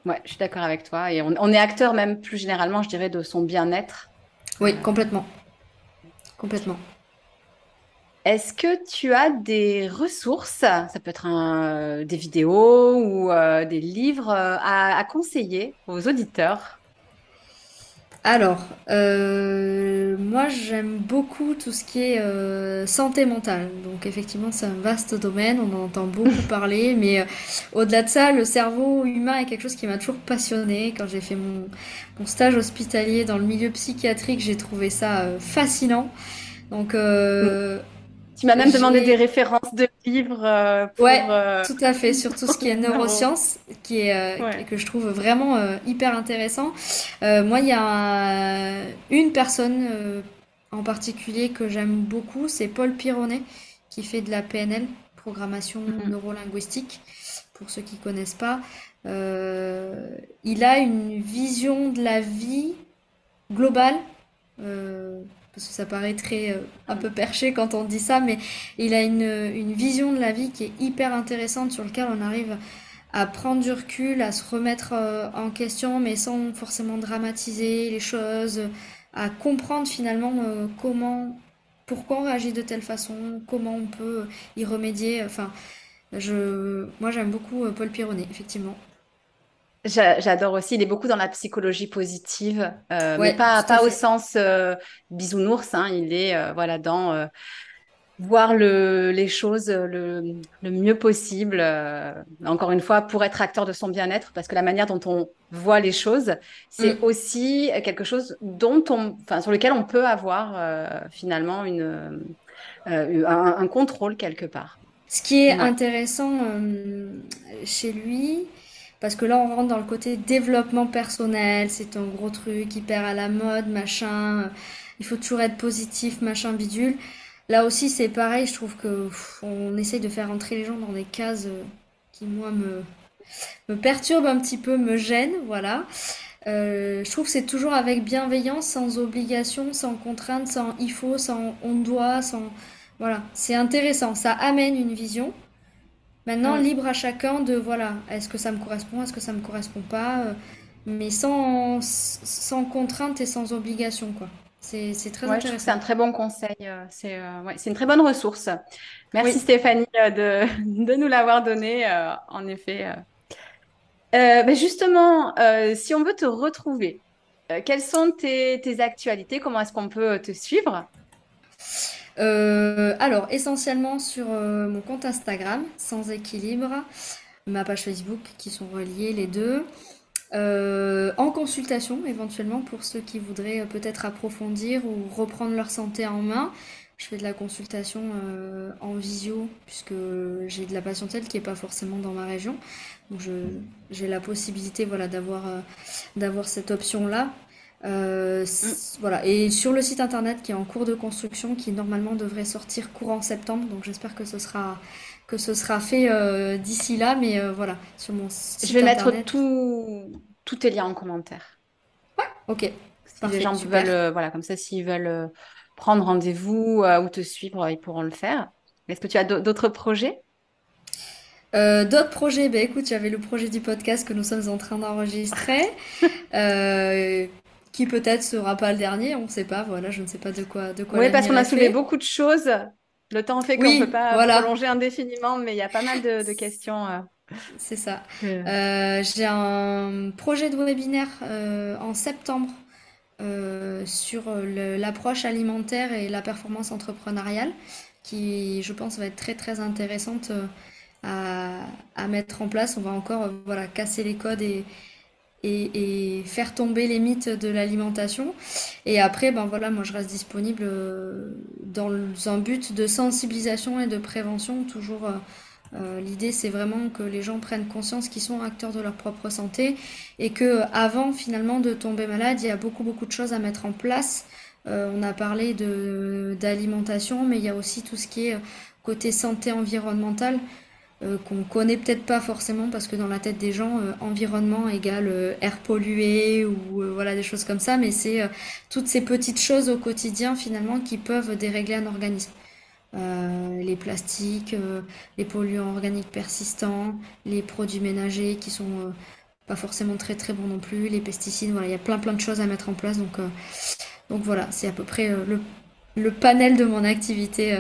Ouais, je suis d'accord avec toi. Et on, on, est acteur même plus généralement, je dirais, de son bien-être. Oui, complètement. Complètement. Est-ce que tu as des ressources, ça peut être un, des vidéos ou euh, des livres euh, à, conseiller aux auditeurs? Alors, euh, moi j'aime beaucoup tout ce qui est euh, santé mentale. Donc effectivement c'est un vaste domaine, on en entend beaucoup parler, mais euh, au-delà de ça, le cerveau humain est quelque chose qui m'a toujours passionné. Quand j'ai fait mon, mon, stage hospitalier dans le milieu psychiatrique, j'ai trouvé ça fascinant. Donc tu m'as même demandé des références de livres. Euh, pour, ouais, euh, tout à fait, sur tout ce qui est neurosciences, qui est, euh, que je trouve vraiment hyper intéressant. moi, il y a une personne en particulier que j'aime beaucoup, c'est Paul Pironnet, qui fait de la PNL, programmation mm-hmm. neurolinguistique, pour ceux qui connaissent pas. il a une vision de la vie globale parce que ça paraît très un peu perché quand on dit ça, mais il a une, une vision de la vie qui est hyper intéressante sur lequel on arrive à prendre du recul, à se remettre en question, mais sans forcément dramatiser les choses, à comprendre finalement comment, pourquoi on réagit de telle façon, comment on peut y remédier. Enfin, je, moi j'aime beaucoup Paul Pironnet, effectivement. J'adore aussi, il est beaucoup dans la psychologie positive, euh, mais pas, pas au sens euh, bisounours, hein, il est euh, voilà, dans voir le, les choses le, le mieux possible, encore une fois, pour être acteur de son bien-être, parce que la manière dont on voit les choses, c'est mm. aussi quelque chose dont on, enfin, sur lequel on peut avoir finalement une, un, un, contrôle quelque part. Ce qui est intéressant chez lui, parce que là, on rentre dans le côté développement personnel, c'est un gros truc, hyper à la mode, machin. Il faut toujours être positif, machin, bidule. Là aussi, c'est pareil, je trouve que on essaye de faire entrer les gens dans des cases euh, qui, moi, me, me perturbent un petit peu, me gênent, voilà. Euh, je trouve que c'est toujours avec bienveillance, sans obligation, sans contrainte, sans il faut, sans on doit, sans... Voilà, c'est intéressant, ça amène une vision. Maintenant, libre à chacun de, voilà, est-ce que ça me correspond, est-ce que ça me correspond pas, euh, mais sans, sans contrainte et sans obligation, quoi. C'est très intéressant. C'est un très bon conseil. Euh, c'est euh, ouais, une très bonne ressource. Merci Stéphanie de, de, nous l'avoir donné, en effet. Ben justement, si on veut te retrouver, quelles sont tes, tes actualités? Comment est-ce qu'on peut te suivre? Euh, alors, essentiellement sur euh, mon compte Instagram, sans équilibre, ma page Facebook, qui sont reliées les deux. Euh, en consultation, éventuellement, pour ceux qui voudraient peut-être approfondir ou reprendre leur santé en main. Je fais de la consultation en visio, puisque j'ai de la patientèle qui n'est pas forcément dans ma région. Donc j'ai la possibilité voilà, d'avoir cette option-là. Euh, voilà. Et sur le site internet qui est en cours de construction, qui normalement devrait sortir courant septembre, donc j'espère que ce sera que ce sera fait euh, d'ici là, mais euh, voilà, sur mon site Je vais mettre tout, tous tes liens en commentaire. Ouais, ok. Si les gens veulent, voilà, comme ça, s'ils veulent prendre rendez-vous ou te suivre, ils pourront le faire. Est-ce que tu as d'autres projets? D'autres projets, ben écoute, j'avais le projet du podcast que nous sommes en train d'enregistrer, qui peut-être sera pas le dernier, on ne sait pas. Voilà, je ne sais pas de quoi de quoi. Oui, parce qu'on a soulevé beaucoup de choses. Le temps fait qu'on ne peut pas prolonger indéfiniment, mais il y a pas mal de, questions. Euh. C'est ça. Euh, j'ai un projet de webinaire euh, en septembre sur l'approche alimentaire et la performance entrepreneuriale, qui, je pense, va être très très intéressante à, à mettre en place. On va encore voilà casser les codes et et, faire tomber les mythes de l'alimentation. Et après, ben voilà, moi je reste disponible euh, dans un but de sensibilisation et de prévention. Toujours, euh, euh, l'idée c'est vraiment que les gens prennent conscience qu'ils sont acteurs de leur propre santé et que avant finalement de tomber malade, il y a beaucoup beaucoup de choses à mettre en place. on a parlé de d'alimentation, mais il y a aussi tout ce qui est côté santé environnementale. Euh, qu'on connaît peut-être pas forcément parce que dans la tête des gens, euh, environnement égale euh, air pollué ou voilà des choses comme ça, mais c'est toutes ces petites choses au quotidien finalement qui peuvent dérégler un organisme. les plastiques, les polluants organiques persistants, les produits ménagers qui sont pas forcément très très bons non plus, les pesticides, voilà, il y a plein plein de choses à mettre en place. Donc, donc voilà, c'est à peu près le, le, panel de mon activité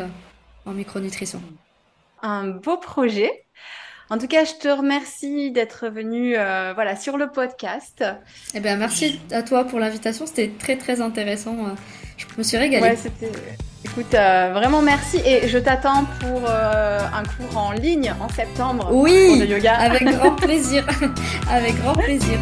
en micronutrition un beau projet. En tout cas, je te remercie d'être venu euh, voilà, sur le podcast. Eh bien, merci à toi pour l'invitation. C'était très, très intéressant. Euh, je me suis régalée. Ouais, c'était... Écoute, euh, vraiment merci. Et je t'attends pour un cours en ligne en septembre. Oui, de yoga. avec grand plaisir. avec grand plaisir.